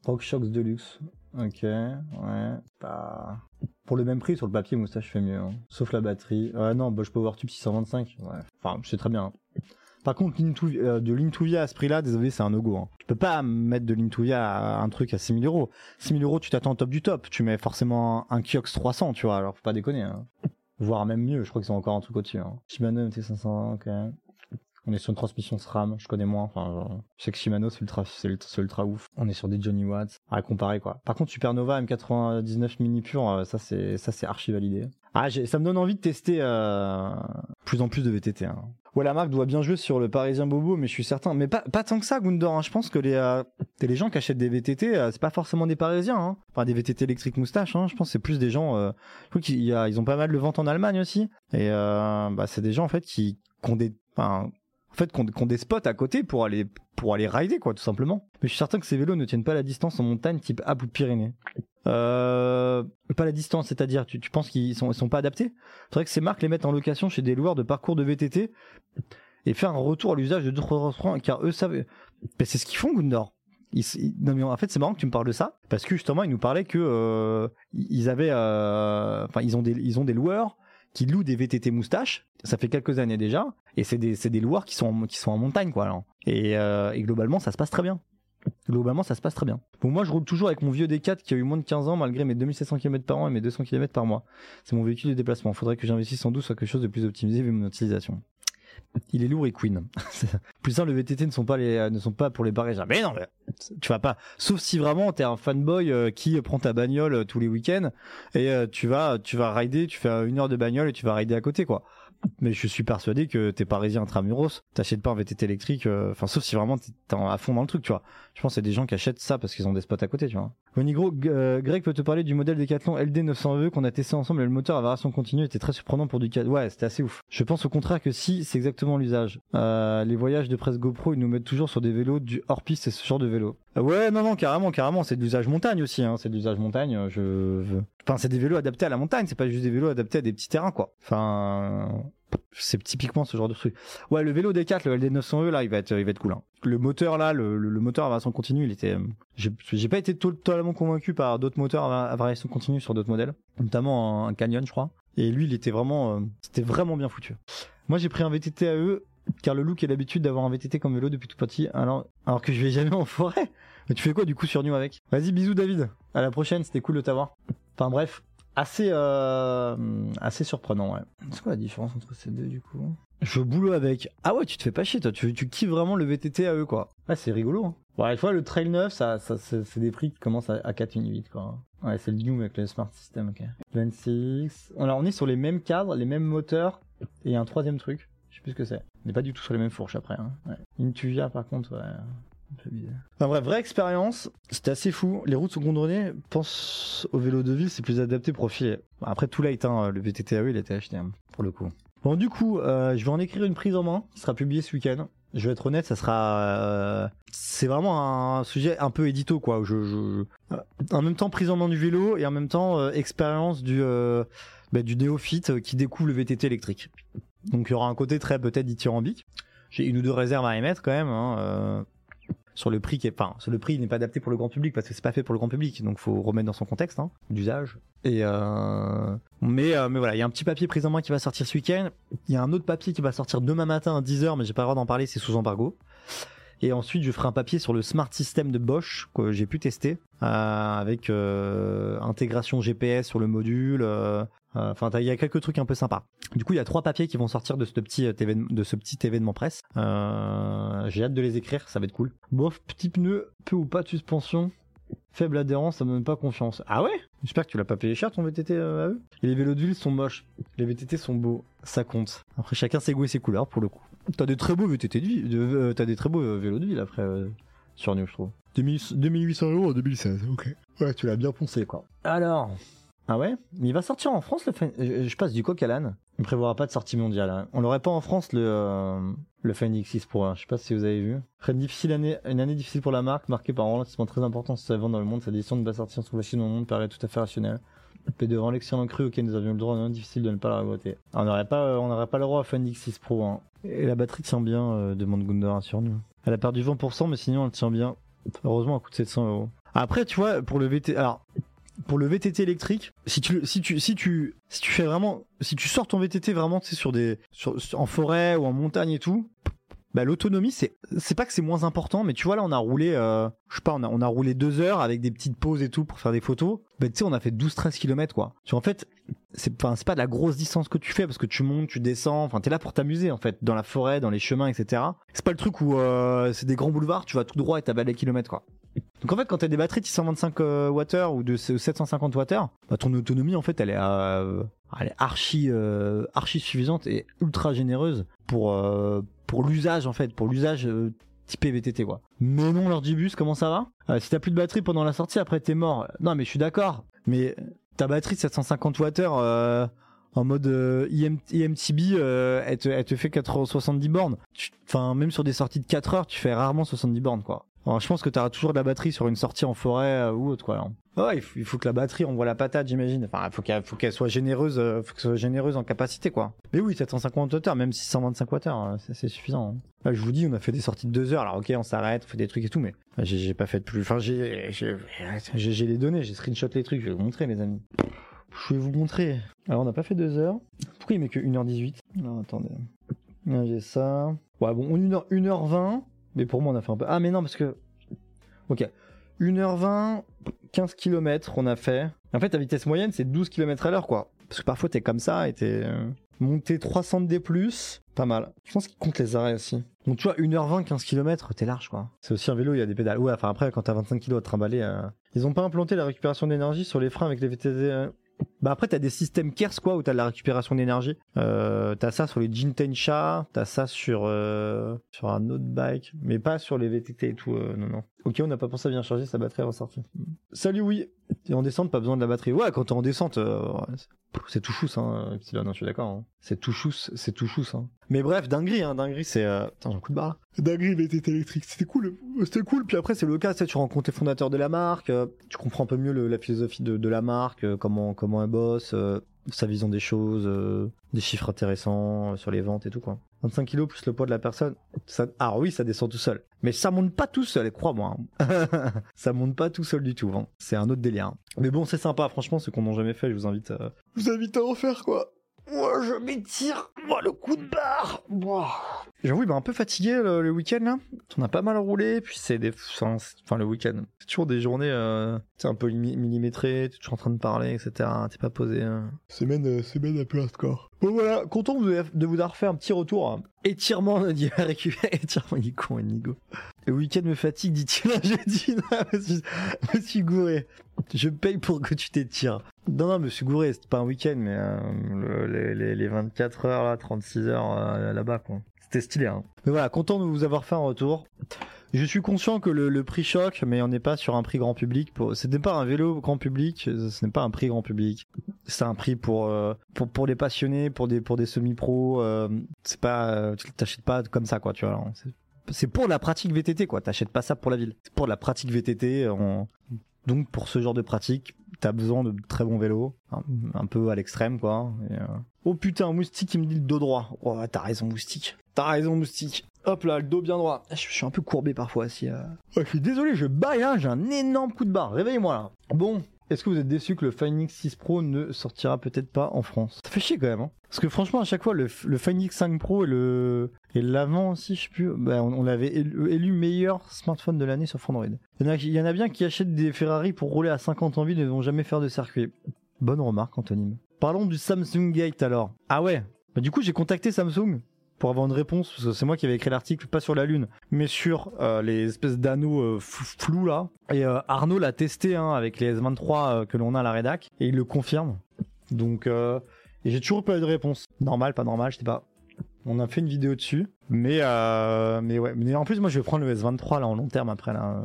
RockShox Deluxe. Ok, ouais. Bah... Pour le même prix, sur le papier, moustache fait mieux. hein. Sauf la batterie. Ouais, non, Bosch PowerTube 625. Ouais. Enfin, c'est très bien. hein. Par contre, euh, de l'Intuvia à ce prix-là, désolé, c'est un no-go. Hein. Tu peux pas mettre de l'Intuvia à un truc à 6000 euros. 6000 euros, tu t'attends au top du top. Tu mets forcément un, Kiox 300, tu vois. Alors, faut pas déconner. Hein. Voire même mieux, je crois qu'ils ont encore un truc au-dessus. Hein. Shimano MT500, ok. On est sur une transmission SRAM, je connais moins. Enfin, je sais que Shimano c'est ultra, ultra, ouf. On est sur des Johnny Watts à comparer quoi. Par contre, Supernova M99 mini pur, euh, ça c'est, ça c'est archi validé. Ah, ça me donne envie de tester euh, plus en plus de VTT. Hein. Ouais, la marque doit bien jouer sur le Parisien Bobo, mais je suis certain. Mais pas, pas tant que ça, Gundor. hein. Je pense que les, euh, les gens qui achètent des VTT, euh, c'est pas forcément des Parisiens. Hein. Enfin, des VTT électriques moustache. Hein. Je pense c'est plus des gens. Euh, je qu'ils ils ont pas mal de ventes en Allemagne aussi. Et euh, bah, c'est des gens en fait qui, qui ont des, enfin, en fait, qui ont des spots à côté pour aller pour aller rider quoi, tout simplement. Mais je suis certain que ces vélos ne tiennent pas la distance en montagne type Alpes ou Pyrénées. Euh, pas la distance, c'est-à-dire, tu, tu penses qu'ils sont, ils sont pas adaptés? Vrai que ces marques les mettent en location chez des loueurs de parcours de VTT et faire un retour à l'usage de d'autres car eux savent. Ben, c'est ce qu'ils font, Gundor. Ils, ils- non mais en fait c'est marrant que tu me parles de ça parce que justement ils nous parlaient que euh, ils avaient euh, enfin ils ont des ils ont des loueurs qui louent des VTT moustaches ça fait quelques années déjà et c'est des loueurs qui sont en, en montagne quoi alors. et, euh, et globalement ça se passe très bien. Globalement ça se passe très bien. Bon moi je roule toujours avec mon vieux D4 qui a eu moins de 15 ans malgré mes 2700 km par an et mes 200 km par mois. C'est mon véhicule de déplacement. Faudrait que j'investisse sans doute sur quelque chose de plus optimisé vu mon utilisation il est lourd et queen. Plus ça, le VTT ne sont pas les, ne sont pas pour les Parisiens. Mais non, tu vas pas. Sauf si vraiment t'es un fanboy euh, qui prend ta bagnole euh, tous les week-ends et euh, tu vas, tu vas rider, tu fais euh, une heure de bagnole et tu vas rider à côté, quoi. Mais je suis persuadé que t'es parisien intramuros, t'achètes pas un VTT électrique, euh, enfin sauf si vraiment t'es à fond dans le truc, tu vois. Je pense que c'est des gens qui achètent ça parce qu'ils ont des spots à côté, tu vois. Onigro, G- euh, Greg peut te parler du modèle Decathlon LD 900E qu'on a testé ensemble et le moteur à variation continue était très surprenant pour du 4. Ouais, c'était assez ouf. Je pense au contraire que si, c'est exactement l'usage. Euh, les voyages de presse GoPro, ils nous mettent toujours sur des vélos du hors-piste et ce genre de vélo. Euh, ouais, non, non, carrément, carrément, c'est de l'usage montagne aussi, hein. C'est de l'usage montagne, euh, je... Enfin, c'est des vélos adaptés à la montagne, c'est pas juste des vélos adaptés à des petits terrains, quoi. Enfin... C'est typiquement ce genre de truc. Ouais, le vélo D4, le LD900E, là, il va être, il va être cool. Hein. Le moteur, là, le, le- moteur à variation continue, il était. euh, J'ai pas été totalement convaincu par d'autres moteurs à va- à variation continue sur d'autres modèles, notamment un Canyon, je crois. Et lui, il était vraiment, euh, c'était vraiment bien foutu. Moi, j'ai pris un VTT à eux, car le look a l'habitude d'avoir un VTT comme vélo depuis tout petit, alors, alors que je vais jamais en forêt. Mais tu fais quoi du coup sur New avec? Vas-y, bisous David. À la prochaine, c'était cool de t'avoir. Enfin bref, assez euh, assez surprenant, ouais. C'est quoi la différence entre ces deux du coup? Je boulot avec. Ah ouais, tu te fais pas chier toi, tu, tu kiffes vraiment le VTT à eux quoi. Ouais, c'est rigolo. Hein. Bon, des fois le Trail 9, ça, ça c'est c'est des prix qui commencent à, à 4008 quoi. Ouais, c'est le New avec le Smart System, ok. 26. Alors on est sur les mêmes cadres, les mêmes moteurs, et il y a un troisième truc. Je sais plus ce que c'est. On n'est pas du tout sur les mêmes fourches après. Hein. Ouais. Intuvia par contre, ouais. Enfin bref, vraie expérience, c'était assez fou. Les routes sont goudronnées, pense au vélo de ville, c'est plus adapté profil. Après tout light, hein, le VTT AE il a été acheté hein, pour le coup. Bon du coup, euh, je vais en écrire une prise en main qui sera publiée ce week-end. Je vais être honnête, ça sera, euh, c'est vraiment un sujet un peu édito quoi. Je, en même temps prise en main du vélo et en même temps euh, expérience du bah, du néophyte qui découvre le VTT électrique. Donc il y aura un côté très peut-être dithyrambique. J'ai une ou deux réserves à émettre quand même. Hein, sur le prix qui est, enfin, sur le prix n'est pas adapté pour le grand public parce que c'est pas fait pour le grand public, donc faut remettre dans son contexte hein, d'usage. Et euh, mais euh, mais voilà, il y a un petit papier pris en main qui va sortir ce week-end. Il y a un autre papier qui va sortir demain matin à 10h, mais j'ai pas le droit d'en parler, c'est sous embargo. Et ensuite, je ferai un papier sur le smart system de Bosch que j'ai pu tester euh, avec euh, intégration GPS sur le module. euh, Enfin, il y a quelques trucs un peu sympas. Du coup, il y a trois papiers qui vont sortir de ce petit événement, de ce petit événement presse. J'ai hâte de les écrire, ça va être cool. Bof, petit pneu, peu ou pas de suspension. Faible adhérence, ça me donne pas confiance. Ah ouais? J'espère que tu l'as pas payé cher ton VTT à eux? Et les vélos de ville sont moches. Les VTT sont beaux, ça compte. Après chacun ses goûts et ses couleurs pour le coup. T'as des très beaux VTT de ville, de- euh, t'as des très beaux euh, vélos de ville après euh, sur New je trouve. 2000 2800 euros en 2016, ok. Ouais, tu l'as bien poncé quoi. Alors, ah ouais? Mais il va sortir en France le je, je passe du coq à l'âne. Il ne prévoira pas de sortie mondiale. hein. On l'aurait pas en France le euh, le Fenix 6 Pro. hein. Je sais pas si vous avez vu. Très difficile année, une année difficile pour la marque, marquée par un ralentissement très important sur sa vente dans le monde. Sa décision de ne pas sortir sur la Chine dans le monde paraît tout à fait rationnelle. Et devant l'excellent cru auquel nous avions le droit, non difficile de ne pas la révoter. On n'aurait pas, euh, on n'aurait pas le droit à Fenix 6 Pro. hein. Et la batterie tient bien, euh, demande Gundar sur nous. Elle a perdu 20%, mais sinon elle tient bien. Heureusement, elle coûte 700 euros. Après, tu vois, pour le VT, pour le VTT électrique, si tu si tu si tu si tu fais vraiment si tu sors ton VTT vraiment tu sais sur des en forêt ou en montagne et tout, bah l'autonomie c'est c'est pas que c'est moins important mais tu vois là on a roulé euh, je sais pas on a roulé deux heures avec des petites pauses et tout pour faire des photos. Bah tu sais on a fait 12 13 km quoi. Tu en fait c'est c'est pas de la grosse distance que tu fais parce que tu montes, tu descends, enfin t'es là pour t'amuser en fait dans la forêt, dans les chemins etc. C'est pas le truc où euh, c'est des grands boulevards, tu vas tout droit et t'as les kilomètres quoi. Donc en fait, quand t'as des batteries de 625 euh, Wh ou de 750 Wh, bah, ton autonomie en fait, elle est, euh, archi, euh, archi suffisante et ultra généreuse pour pour l'usage en fait, pour l'usage euh, typé VTT quoi. Mais non, l'ordibus, comment ça va? Si t'as plus de batterie pendant la sortie, après t'es mort. Non, mais je suis d'accord. Mais ta batterie de 750 Wh euh, en mode IM, IMTB, elle, te, elle te fait 470 bornes. Enfin, même sur des sorties de 4 heures, tu fais rarement 70 bornes quoi. Alors, je pense que tu auras toujours de la batterie sur une sortie en forêt euh, ou autre quoi. Ouais, il faut, que la batterie envoie la patate, j'imagine. Enfin, il faut qu'elle, soit généreuse, euh, faut qu'elle soit généreuse en capacité quoi. Mais oui, 750 Wh, même 625 Wh, euh, c'est, suffisant. hein. Là, je vous dis, on a fait des sorties de 2 heures. Alors ok, on s'arrête, on fait des trucs et tout, mais j'ai, pas fait de plus. Enfin, j'ai, les données, j'ai screenshot les trucs, je vais vous montrer les amis. Je vais vous montrer. Alors, on n'a pas fait 2 heures. Pourquoi il met que 1h18 Non, attendez. J'ai ça. Ouais, bon, 1h, 1h20. Mais pour moi, on a fait un peu. Ah, mais non, parce que. Ok. 1h20, 15 km, on a fait. En fait, ta vitesse moyenne, c'est 12 km à l'heure, quoi. Parce que parfois, t'es comme ça et t'es. euh, Monté 300 D+, pas mal. Je pense qu'il compte les arrêts aussi. Donc, tu vois, 1h20, 15 km, t'es large, quoi. C'est aussi un vélo, il y a des pédales. Ouais, enfin, après, quand t'as 25 kg à trimballer. euh, Ils ont pas implanté la récupération d'énergie sur les freins avec les VTT. Bah après t'as des systèmes KERS quoi où t'as de la récupération d'énergie. Euh, t'as ça sur les Jintensha, t'as ça sur euh, sur un autre bike, mais pas sur les VTT et tout. euh, non non. Ok on n'a pas pensé à bien charger sa batterie est ressortie. Salut oui. Et en descente pas besoin de la batterie. Ouais quand t'es en descente euh, c'est- tout chousse hein. Hein, je suis d'accord. hein. C'est tout chousse, c'est tout chousse. Hein. Mais bref dinguerie hein, dinguerie c'est. Euh... Attends j'ai un coup de barre. Dinguerie électrique c'était cool, c'était cool. Puis après c'est le cas, tu rencontres les fondateurs de la marque, euh, tu comprends un peu mieux la philosophie de, de la marque, euh, comment comment elle bosse, sa vision des choses, euh, des chiffres intéressants euh, sur les ventes et tout quoi. 25 kilos plus le poids de la personne, ça, ah oui ça descend tout seul, mais ça monte pas tout seul, crois-moi. hein. ça monte pas tout seul du tout, hein. c'est un autre délire. hein. Mais bon c'est sympa, franchement ceux qu'on n'ont jamais fait, je vous invite, à... je vous invite à en faire quoi. Moi je m'étire, moi le coup de barre. J'avoue, il m'a un peu fatigué le, le week-end là. On a pas mal roulé, puis c'est des. Enfin, c'est- enfin, le week-end. C'est toujours des journées, euh, c'est un peu mi- millimétrées, t'es toujours en train de parler, etc. T'es pas posé. hein. Semaine, euh, semaine un peu hardcore. Bon voilà, content de vous, de vous avoir fait un petit retour. hein. Étirement, dit récupérer, étirement, il est con, Inigo. Le week-end me fatigue, dit-il. J'ai dit, non, suis, me suis gouré. Je paye pour que tu t'étires. Non, non, me suis gouré, c'était pas un week-end, mais euh, le- les, les, les 24 heures, là, 36 heures euh, là-bas, quoi. C'était stylé, hein. Mais voilà, content de vous avoir fait un retour. Je suis conscient que le, le prix choque, mais on n'est pas sur un prix grand public. Pour... Ce n'est pas un vélo grand public, ce n'est pas un prix grand public. C'est un prix pour, euh, pour, pour les passionnés, pour des, pour des semi-pros. euh, c'est pas, euh, t'achètes pas comme ça, quoi, tu vois. C'est pour la pratique VTT, quoi. T'achètes pas ça pour la ville. C'est pour la pratique VTT. on- Donc, pour ce genre de pratique, t'as besoin de très bons vélos. Un, peu à l'extrême, quoi. Euh, Oh putain, moustique, il me dit le dos droit. Oh, t'as raison, moustique. T'as raison, moustique. Hop là, le dos bien droit. Je suis un peu courbé parfois si. Euh... je suis désolé, je baille là, j'ai un énorme coup de barre. Réveille-moi là. Bon, est-ce que vous êtes déçu que le Find X6 Pro ne sortira peut-être pas en France? Ça fait chier quand même. Hein Parce que franchement, à chaque fois, le, le Find X5 Pro et le et l'avant aussi, je sais plus, bah, on, l'avait élu, meilleur smartphone de l'année sur Android. Il y, en a, il y en a bien qui achètent des Ferrari pour rouler à 50 en ville et ne vont jamais faire de circuit. Bonne remarque, Anthony. Parlons du Samsung Gate alors. Ah ouais bah, Du coup, j'ai contacté Samsung pour avoir une réponse, parce que c'est moi qui avais écrit l'article, pas sur la Lune, mais sur euh, les espèces d'anneaux euh, flous là. Et euh, Arnaud l'a testé hein, avec les S23 que l'on a à la rédac, et il le confirme. Donc, et j'ai toujours pas eu de réponse. Normal, pas normal, je sais pas. On a fait une vidéo dessus, mais mais ouais. Mais en plus, moi, je vais prendre le S23 là en long terme après là.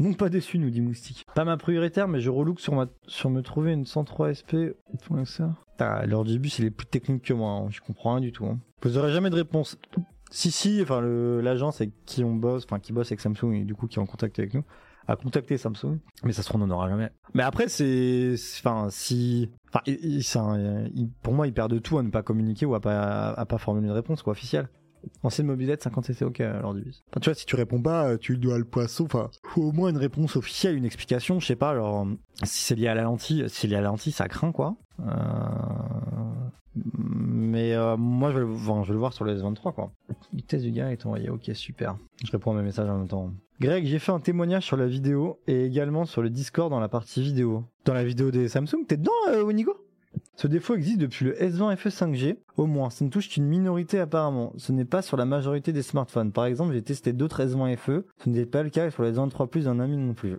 Non pas déçu, nous dit Moustique. Pas ma prioritaire, mais je relook sur, ma... sur me trouver une 103 SP. ça. Ah, bus, il est plus technique que moi, hein. je comprends rien du tout. Hein. Vous aurez jamais de réponse. Si, si, enfin, l'agence avec qui on bosse, enfin, qui bosse avec Samsung et du coup qui est en contact avec nous, a contacté Samsung, mais ça se trouve, on n'en aura jamais. Mais après, c'est, enfin, si, enfin, pour moi, il perd de tout à ne pas communiquer ou à pas, à pas formuler une réponse, quoi, officielle. Ancienne mobilette 50 cc ok alors du bus. Enfin, tu vois, si tu réponds pas, euh, tu dois le poisson. Enfin, faut au moins une réponse officielle, une explication. Je sais pas, alors si c'est lié à la lentille, si c'est lié à la lentille, ça craint quoi. Euh... Mais euh, moi, je vais, le, le voir sur le S23 quoi. Vitesse du gars est envoyé. Ok, super. Je réponds à mes messages en même temps. Greg, j'ai fait un témoignage sur la vidéo et également sur le Discord dans la partie vidéo. Dans la vidéo des Samsung, t'es dedans, euh, Winigo ce défaut existe depuis le S20 FE 5G, au moins, ça ne touche qu'une minorité apparemment. Ce n'est pas sur la majorité des smartphones. Par exemple, j'ai testé d'autres S20 FE, ce n'est pas le cas sur les S23 Plus d'un ami non plus.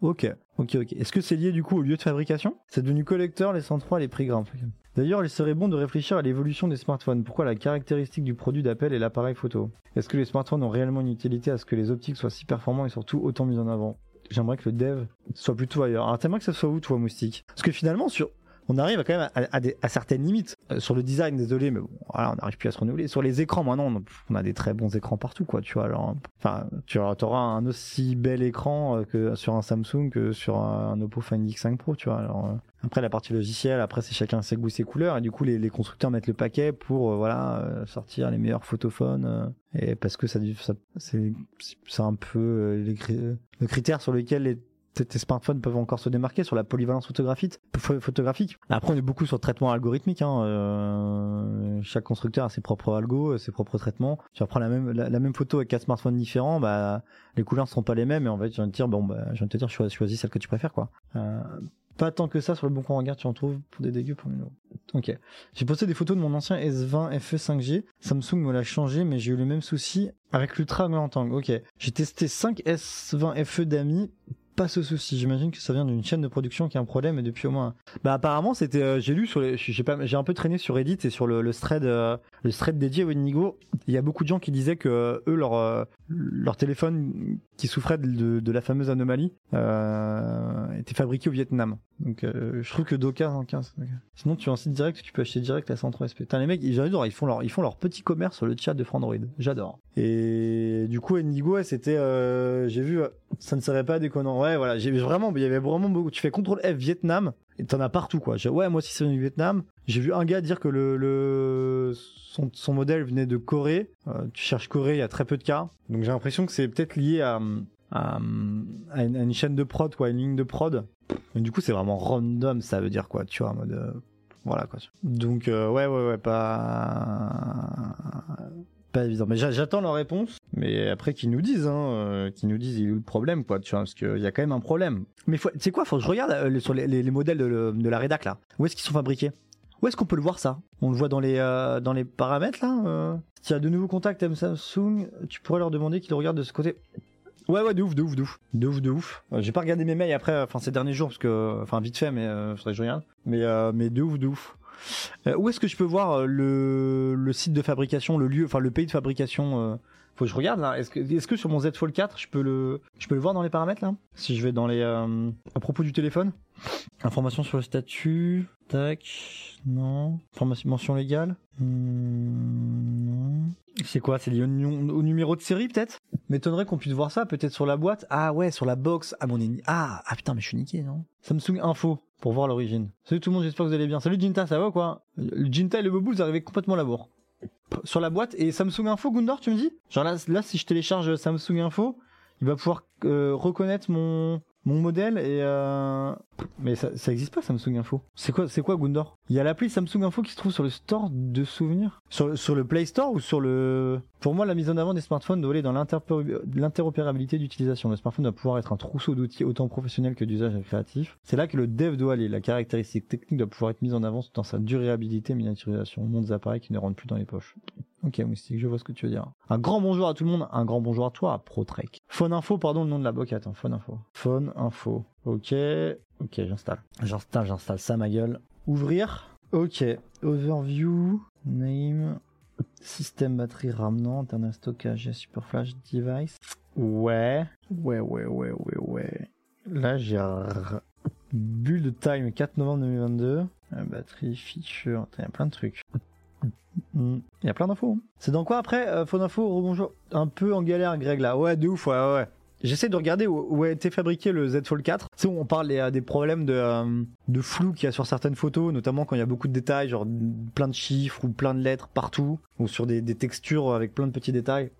Ok, ok, ok. Est-ce que c'est lié du coup au lieu de fabrication? C'est devenu collecteur, les 103, les prix grimpent. D'ailleurs, il serait bon de réfléchir à l'évolution des smartphones. Pourquoi la caractéristique du produit d'appel est l'appareil photo? Est-ce que les smartphones ont réellement une utilité à ce que les optiques soient si performants et surtout autant mis en avant? J'aimerais que le dev soit plutôt ailleurs. Alors t'aimerais que ça soit où toi, Moustique? Parce que finalement, sur on arrive quand même à, certaines limites. Euh, sur le design, désolé, mais bon, on n'arrive plus à se renouveler. Sur les écrans, maintenant, on, a des très bons écrans partout, quoi. Tu vois, tu auras un aussi bel écran euh, que sur un Samsung que sur un, Oppo Find X5 Pro, tu vois. Euh, après la partie logicielle, après c'est chacun ses goûts, ses couleurs, et du coup les, constructeurs mettent le paquet pour voilà sortir les meilleurs photophones, parce que ça, c'est un peu le critère sur lequel les tes smartphones peuvent encore se démarquer sur la polyvalence photographique. Après, on est beaucoup sur le traitement algorithmique. Hein. Euh, chaque constructeur a ses propres algos, ses propres traitements. Tu vas prendre la même, photo avec quatre smartphones différents, bah, les couleurs ne seront pas les mêmes et en fait, je viens de te dire, bon, bah, je viens de te dire, choisis, celle que tu préfères. Euh, pas tant que ça sur le bon coin regarde tu en trouves pour des dégueux pour 1000 euros. Ok. J'ai posté des photos de mon ancien S20 FE 5G. Samsung me l'a changé, mais j'ai eu le même souci avec l'Ultra Grand Angle. Ok. J'ai testé 5 S20 FE d'amis pas ce souci. J'imagine que ça vient d'une chaîne de production qui a un problème depuis au moins. Bah apparemment c'était, euh, j'ai lu sur les, j'ai pas, j'ai un peu traîné sur Reddit et sur le, le thread, euh, le thread dédié au Indigo. Il y a beaucoup de gens qui disaient que euh, eux leur leur téléphone qui souffrait de, la fameuse anomalie était fabriqué au Vietnam. Donc je trouve que Doka en 15. Sinon tu as un site direct, tu peux acheter direct la 103 SP. Putain les mecs, j'adore, ils font leur ils font leur petit commerce sur le chat de Frandroid. J'adore. Et du coup Indigo, c'était, j'ai vu, ça ne serait pas déconnant. Ouais, voilà, j'ai vraiment, il y avait vraiment beaucoup. Tu fais CTRL F Vietnam et t'en as partout, quoi. Ouais, moi aussi c'est du Vietnam. J'ai vu un gars dire que le, le son, son, modèle venait de Corée. Euh, tu cherches Corée, il y a très peu de cas. Donc j'ai l'impression que c'est peut-être lié à, à, une, chaîne de prod, quoi, une ligne de prod. Du coup, c'est vraiment random, ça veut dire quoi, tu vois, en mode. Euh, voilà quoi. Donc euh, ouais ouais ouais pas pas évident. Mais j'attends leur réponse. Mais après qu'ils nous disent, hein, euh, qu'ils nous disent il y a eu le problème, quoi, tu vois, parce qu'il y a quand même un problème. Mais tu sais quoi, faut que je regarde euh, sur les, modèles de, la rédac là. Où est-ce qu'ils sont fabriqués? Où est-ce qu'on peut le voir ça? On le voit dans les euh, dans les paramètres là. S'il y de nouveaux contacts M Samsung, tu pourrais leur demander qu'ils regardent de ce côté. Ouais ouais de ouf de ouf de ouf de ouf de ouf. J'ai pas regardé mes mails après, enfin ces derniers jours parce que, enfin vite fait, mais faudrait que je regarde. Mais mais de ouf de ouf. Euh, où est-ce que je peux voir euh, le, site de fabrication, le lieu, enfin le pays de fabrication euh, Faut que je regarde là. Est-ce que, est que sur mon Z Fold 4, je peux le, je peux le voir dans les paramètres là? Si je vais dans les, à propos du téléphone, information sur le statut, tac, non, information mention légale, hmm. C'est quoi? C'est lié au, numéro de série peut-être? M'étonnerait qu'on puisse voir ça peut-être sur la boîte. Ah ouais, sur la box. Ah mon ah ah putain mais je suis niqué non? Samsung Info pour voir l'origine. Salut tout le monde, j'espère que vous allez bien. Salut Jinta, ça va quoi? Le Jinta et le Bobou, vous arrivez complètement à la. Sur la boîte. Et Samsung Info, Gundor, tu me dis? Genre là, là, si je télécharge Samsung Info, il va pouvoir euh, reconnaître mon mon modèle et euh... mais ça, ça existe pas Samsung Info. C'est quoi c'est quoi Gundor? Il y a l'appli Samsung Info qui se trouve sur le store de souvenirs? Sur, sur le Play Store ou sur le Pour moi la mise en avant des smartphones doit aller dans l'interopérabilité d'utilisation. Le smartphone doit pouvoir être un trousseau d'outils autant professionnel que d'usage créatif. C'est là que le dev doit aller. La caractéristique technique doit pouvoir être mise en avant dans sa durabilité et miniaturisation. Nom des appareils qui ne rentrent plus dans les poches. Ok, Moustique, je vois ce que tu veux dire. Un grand bonjour à tout le monde, un grand bonjour à toi, à ProTrek. Phone Info, pardon, le nom de la boîte. Attends, Phone Info. Phone Info. Ok, ok, j'installe. J'installe, j'installe ça, ma gueule. Ouvrir. Ok, overview, name, système batterie RAM, non, internet stockage, super flash device. Ouais, ouais, ouais, ouais, ouais, ouais. Là, j'ai r- build time 4 novembre 2022. Euh, batterie, feature, il y a plein de trucs. Il y a plein d'infos. hein. C'est dans quoi après euh, Phone info, rebonjour? Un peu en galère, Greg là. Ouais, de ouf, ouais, ouais. J'essaie de regarder où, où a été fabriqué le Z Fold 4. Tu sais, on parle des, problèmes de, euh, de flou qu'il y a sur certaines photos, notamment quand il y a beaucoup de détails, genre plein de chiffres ou plein de lettres partout, ou sur des, textures avec plein de petits détails.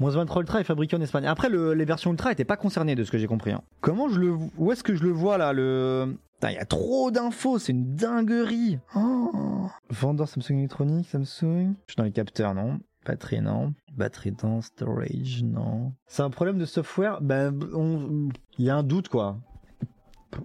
Moins 23 Ultra est fabriqué en Espagne. Après, le- les versions Ultra étaient pas concernées de ce que j'ai compris. hein. Comment je le, où est-ce que je le vois là le il y a trop d'infos, c'est une dinguerie. Oh. Vendeur Samsung électronique, Samsung. Je suis dans les capteurs, non? Batterie, non. Batterie dans storage, non. C'est un problème de software Ben, il y a un doute, quoi.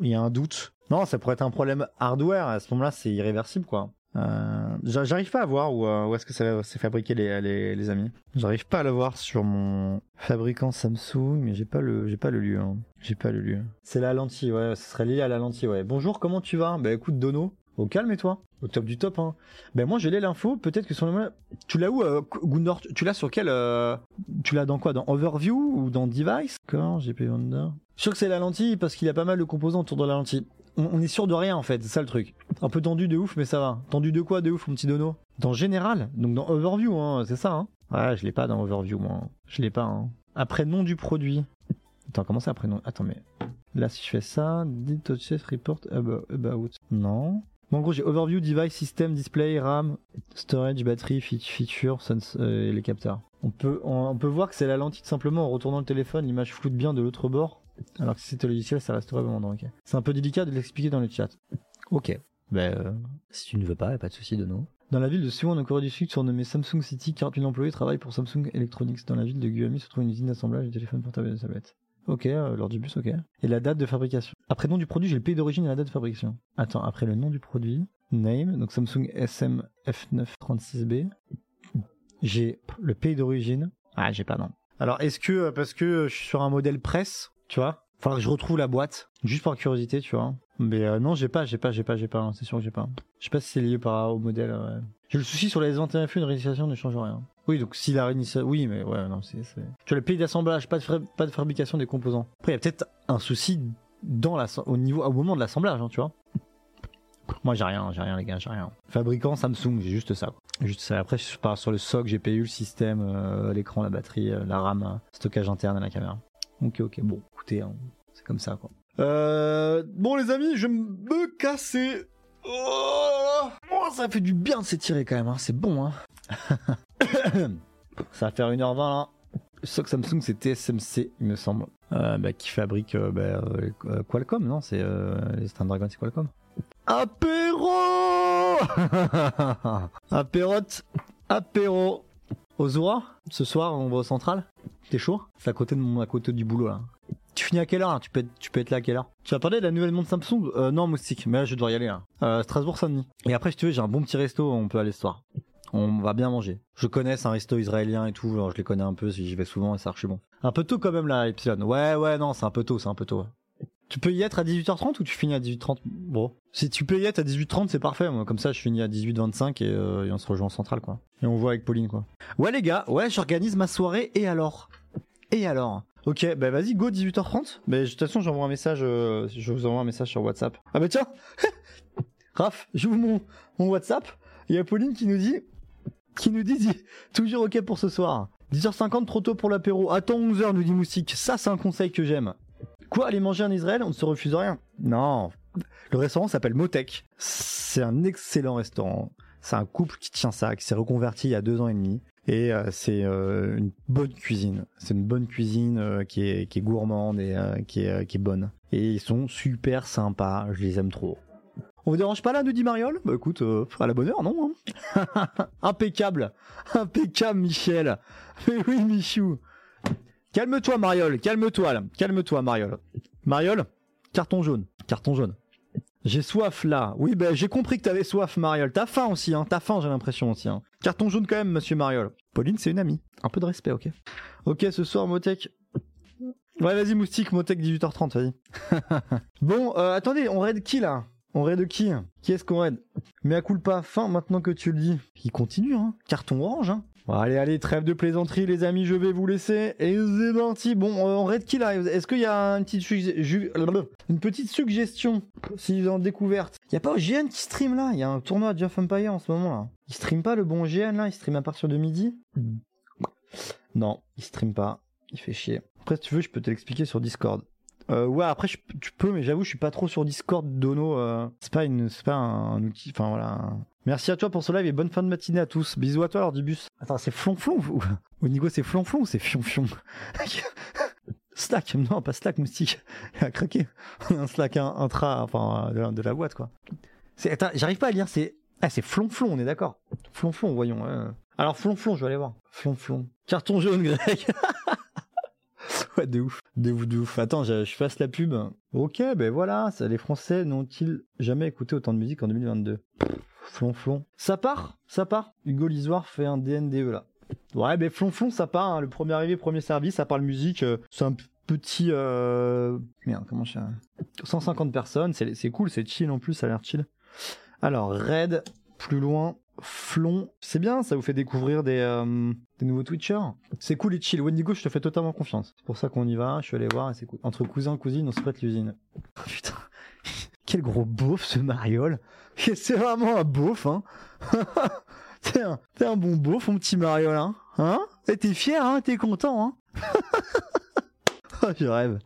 Il y a un doute. Non, ça pourrait être un problème hardware. À ce moment-là, c'est irréversible, quoi. Euh, j'a- J'arrive pas à voir où, euh, est-ce que ça fabriqué les, amis. J'arrive pas à le voir sur mon fabricant Samsung, mais j'ai pas le pas le lieu. hein. J'ai pas le lieu. C'est la lentille, ouais, ce serait lié à la lentille, ouais. Bonjour, comment tu vas? Bah écoute Dono, au calme et toi? Au top du top, hein. Ben moi j'ai l'info, peut-être que sur le tu l'as où euh, Gundor? Tu l'as sur quel euh, Tu l'as dans quoi? Dans Overview ou dans Device? D'accord, GP. Je suis sûr que c'est la lentille parce qu'il y a pas mal de composants autour de la lentille. On, est sûr de rien en fait, c'est ça le truc. Un peu tendu de ouf, mais ça va. Tendu de quoi de ouf, mon petit Dono? Dans Général, donc dans Overview, hein, c'est ça. Hein? Ouais, je l'ai pas dans Overview, moi. Je l'ai pas. Hein. Après nom du produit. Attends, comment ça après nom? Attends, mais là si je fais ça, dit touches report about. Non. Bon, en gros, j'ai Overview, Device, System, Display, RAM, Storage, Batterie, fe- Feature, euh, et les capteurs. On peut, on, on peut voir que c'est la lentille simplement en retournant le téléphone, l'image floute bien de l'autre bord. Alors que si c'était logiciel, ça resterait vraiment dans ok. C'est un peu délicat de l'expliquer dans le chat. Ok. Ben, euh, si tu ne veux pas, y a pas de souci de nous. Dans la ville de Suwon en Corée du Sud, surnommée Samsung City, 40 000 employés travaillent pour Samsung Electronics. Dans la ville de Guami se trouve une usine d'assemblage de téléphones portables et de tablettes. Ok, euh, lors du bus, ok. Et la date de fabrication. Après le nom du produit, j'ai le pays d'origine et la date de fabrication. Attends, après le nom du produit, name, donc Samsung SM F936B. J'ai le pays d'origine. Ah, j'ai pas non. Alors, est-ce que, euh, parce que je suis sur un modèle presse, tu vois, faudra que je retrouve la boîte, juste par curiosité, tu vois. Mais euh, non, j'ai pas, j'ai pas, j'ai pas, j'ai pas, hein, c'est sûr que j'ai pas. Je sais pas si c'est lié par au modèle. J'ai le souci sur les S21 FE, une réinitialisation ne change rien. Oui, donc si la réinitialisation, oui, mais ouais, non, c'est. Tu vois, le pays d'assemblage, pas de, fabrication des composants. Après, il y a peut-être un souci dans au niveau, au moment de l'assemblage, hein, tu vois. Moi, j'ai rien, j'ai rien, les gars, j'ai rien. Fabricant Samsung, j'ai juste ça. Juste ça. Après, je pars sur le SOC, GPU, le système, euh, l'écran, la batterie, euh, la RAM, euh, stockage interne et la caméra. Ok, ok, bon, écoutez, hein, c'est comme ça, quoi. Bon, les amis, je me casser. Oh, ça fait du bien de s'étirer quand même, hein. c'est bon. Hein. ça va faire 1h20 là. Le SOC Samsung, c'est TSMC, il me semble, euh, bah, qui fabrique euh, bah, euh, Qualcomm, non? C'est les Snapdragon, c'est Qualcomm. Apéro! Apérote. Apéro. Ozura Ce soir, on va au central. T'es chaud? C'est à côté de mon, à côté du boulot là. Tu finis à quelle heure tu peux, être, tu peux être là à quelle heure? Tu vas parler de la nouvelle montre Samsung? Euh, Non, Moustique, mais là je devoir y aller là. Euh, Strasbourg-Saint-Denis. Et après, si tu veux, j'ai un bon petit resto, on peut aller ce soir. On va bien manger. Je connais, un resto israélien et tout, je les connais un peu, j'y vais souvent et ça archi bon. Un peu tôt quand même là, Epsilon. Ouais, ouais, non, c'est un peu tôt, c'est un peu tôt. Tu peux y être à 18h30 ou tu finis à 18h30 Bon. Si tu peux y être à 18h30, c'est parfait. Comme ça, je finis à 18h25 et, euh, et on se rejoint en centrale, quoi. Et on voit avec Pauline, quoi. Ouais, les gars, ouais, j'organise ma soirée et alors? Et alors? Ok, bah vas-y, go 18h30. Mais de toute façon, j'envoie un message, euh, je vous envoie un message sur WhatsApp. Ah bah tiens Raph, j'ouvre mon, mon WhatsApp. Il y a Pauline qui nous dit, qui nous dit, toujours ok pour ce soir. 10h50 trop tôt pour l'apéro. Attends 11h, nous dit Moustique. Ça, c'est un conseil que j'aime. Quoi, aller manger en Israël On ne se refuse rien? Non. Le restaurant s'appelle Motek. C'est un excellent restaurant. C'est un couple qui tient ça, qui s'est reconverti il y a deux ans et demi. Et euh, c'est euh, une bonne cuisine. C'est une bonne cuisine euh, qui, est, gourmande et qui est bonne. Et ils sont super sympas. Je les aime trop. On vous dérange pas là, nous dit Mariol? Bah écoute, euh, à la bonne heure, non hein? Impeccable Impeccable, Michel Mais oui, Michou Calme-toi, Mariol, calme-toi là, calme-toi, Mariol. Mariol, carton jaune, carton jaune. J'ai soif là. Oui, ben j'ai compris que t'avais soif, Mariol. T'as faim aussi, hein. T'as faim, j'ai l'impression aussi. Hein. Carton jaune quand même, monsieur Mariol. Pauline, c'est une amie. Un peu de respect, ok. Ok, ce soir, Motec. Ouais, vas-y, moustique, Motec, 18h30, vas-y. bon, euh, attendez, on raid qui là? On raid qui Qui est-ce qu'on raid? Mais à pas fin maintenant que tu le dis. Il continue, hein. Carton orange, hein. Allez, allez, trêve de plaisanterie, les amis, je vais vous laisser. Et c'est parti. Bon, on raid qui là? Est-ce qu'il y a une petite, une petite suggestion si vous en découverte? Y a pas GN qui stream là? Il y a un tournoi de Jeff Empire en ce moment là. Il stream pas le bon GN là? Il stream à partir de midi? Non, il stream pas. Il fait chier. Après, si tu veux, je peux te l'expliquer sur Discord. Euh, ouais, après, je- tu peux, mais j'avoue, je suis pas trop sur Discord, Dono. euh, c'est pas, une, c'est pas un, outil. Enfin, voilà. Merci à toi pour ce live et bonne fin de matinée à tous. Bisous à toi, alors, du bus. Attends, c'est flonflon ou Au niveau, c'est flonflon ou c'est fion-fion Slack, non, pas Slack, moustique. Il a craqué. un Slack intra, enfin, de, la- de la boîte, quoi. C'est, attends, j'arrive pas à lire, c'est. Ah, c'est flonflon, on est d'accord. Flonflon, voyons. hein. Alors, flonflon, je vais aller voir. Flonflon. Carton jaune, Greg. Ouais, de ouf, de ouf, de ouf. Attends, je, fasse la pub. Ok, ben voilà, les Français n'ont-ils jamais écouté autant de musique en 2022 Flonflon. Ça part, ça part. Hugo Lisoire fait un DNDE là. Ouais, ben Flonflon, ça part. hein. Le premier arrivé, premier service, ça parle musique. euh, c'est un petit. Euh... Merde, comment je. 150 personnes, c'est cool, c'est chill en plus, ça a l'air chill. Alors, Red, plus loin, Flon. C'est bien, ça vous fait découvrir des, euh, nouveaux Twitchers. C'est cool et chill. Wendigo, je te fais totalement confiance. C'est pour ça qu'on y va. Je suis allé voir et c'est cool. Entre cousins, cousines, on se prête l'usine. Quel gros beauf ce Mariol. C'est vraiment un beauf, hein. T'es un, bon beauf, mon petit Mariol, hein. Hein? T'es fier, hein. T'es content, hein. oh, je rêve.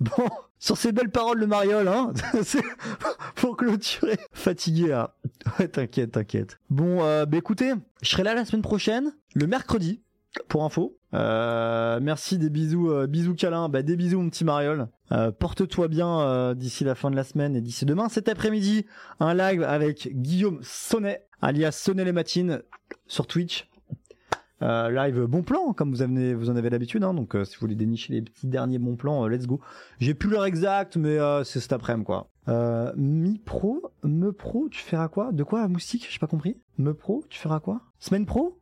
Bon, sur ces belles paroles de Mariol, hein. pour clôturer. Fatigué, là. Ouais, t'inquiète, t'inquiète. Bon, euh, bah écoutez, je serai là la semaine prochaine, le mercredi, pour info. Euh, merci, des bisous, euh, bisous câlins, bah des bisous mon petit Mariol. Euh, Porte-toi bien euh, d'ici la fin de la semaine et d'ici demain. Cet après-midi, un live avec Guillaume Sonnet, alias Sonnet les matines, sur Twitch. Euh, live bon plan, comme vous, vous en avez l'habitude. Hein, donc, euh, si vous voulez dénicher les petits derniers bons plans, euh, let's go. J'ai plus l'heure exacte, mais euh, c'est cet après-midi, quoi. Euh, Mi Pro, Me Pro, tu feras quoi? De quoi, Moustique? J'ai pas compris. Me Pro, tu feras quoi? Semaine Pro?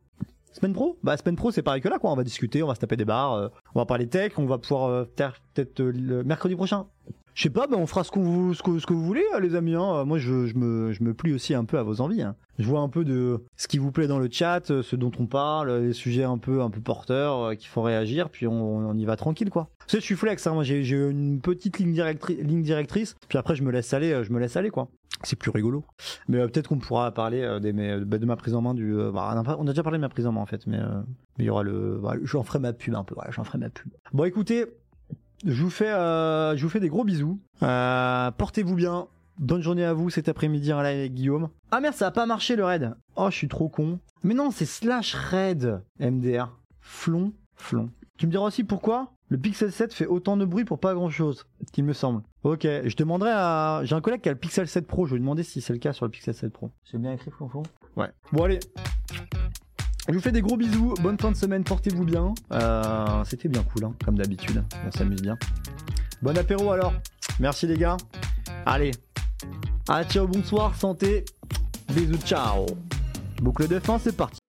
Semaine Pro? Bah, Semaine Pro, c'est pareil que là, quoi. On va discuter, on va se taper des barres, euh, on va parler tech, on va pouvoir euh, faire peut-être euh, le mercredi prochain. Je sais pas, bah on fera ce, vous, ce, que, ce que vous voulez, euh, les amis. Hein. Moi, je, je, me, je me plie aussi un peu à vos envies. hein. Je vois un peu de ce qui vous plaît dans le chat, euh, ce dont on parle, euh, les sujets un peu, un peu porteurs euh, qui font réagir, puis on, on y va tranquille, quoi. Tu sais, je suis flex, hein. J'ai une petite ligne, ligne directrice, puis après, je me laisse aller, je me laisse aller, quoi. C'est plus rigolo. Mais peut-être qu'on pourra parler des, mes- bah, de ma prise en main du. bah, on, a, déjà parlé de ma prise en main, en fait, mais mais il y aura le. Voilà, j'en ferai ma pub un peu, j'en ferai ma pub. Bon, écoutez, je vous fais, euh, je vous fais des gros bisous. Euh, Portez-vous bien. Bonne journée à vous cet après-midi en live avec Guillaume. Ah merde, ça a pas marché le raid. Oh, je suis trop con. Mais non, c'est slash raid MDR. Flon, flon. Tu me diras aussi pourquoi le Pixel 7 fait autant de bruit pour pas grand chose, il me semble. Ok, je demanderai à. J'ai un collègue qui a le Pixel 7 Pro, je vais lui demander si c'est le cas sur le Pixel 7 Pro. C'est bien écrit, flon, flon Ouais. Bon, allez. Je vous fais des gros bisous, bonne fin de semaine, portez-vous bien. Euh, C'était bien cool, hein, comme d'habitude, on s'amuse bien. Bon apéro alors, merci les gars. Allez, ah ciao, bonsoir, santé, bisous, ciao. Boucle de fin, c'est parti.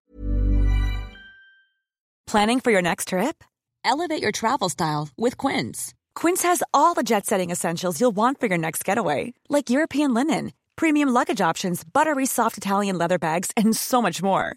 Planning for your next trip? Elevate your travel style with Quince. Quince has all the jet setting essentials you'll want for your next getaway, like European linen, premium luggage options, buttery soft Italian leather bags, and so much more.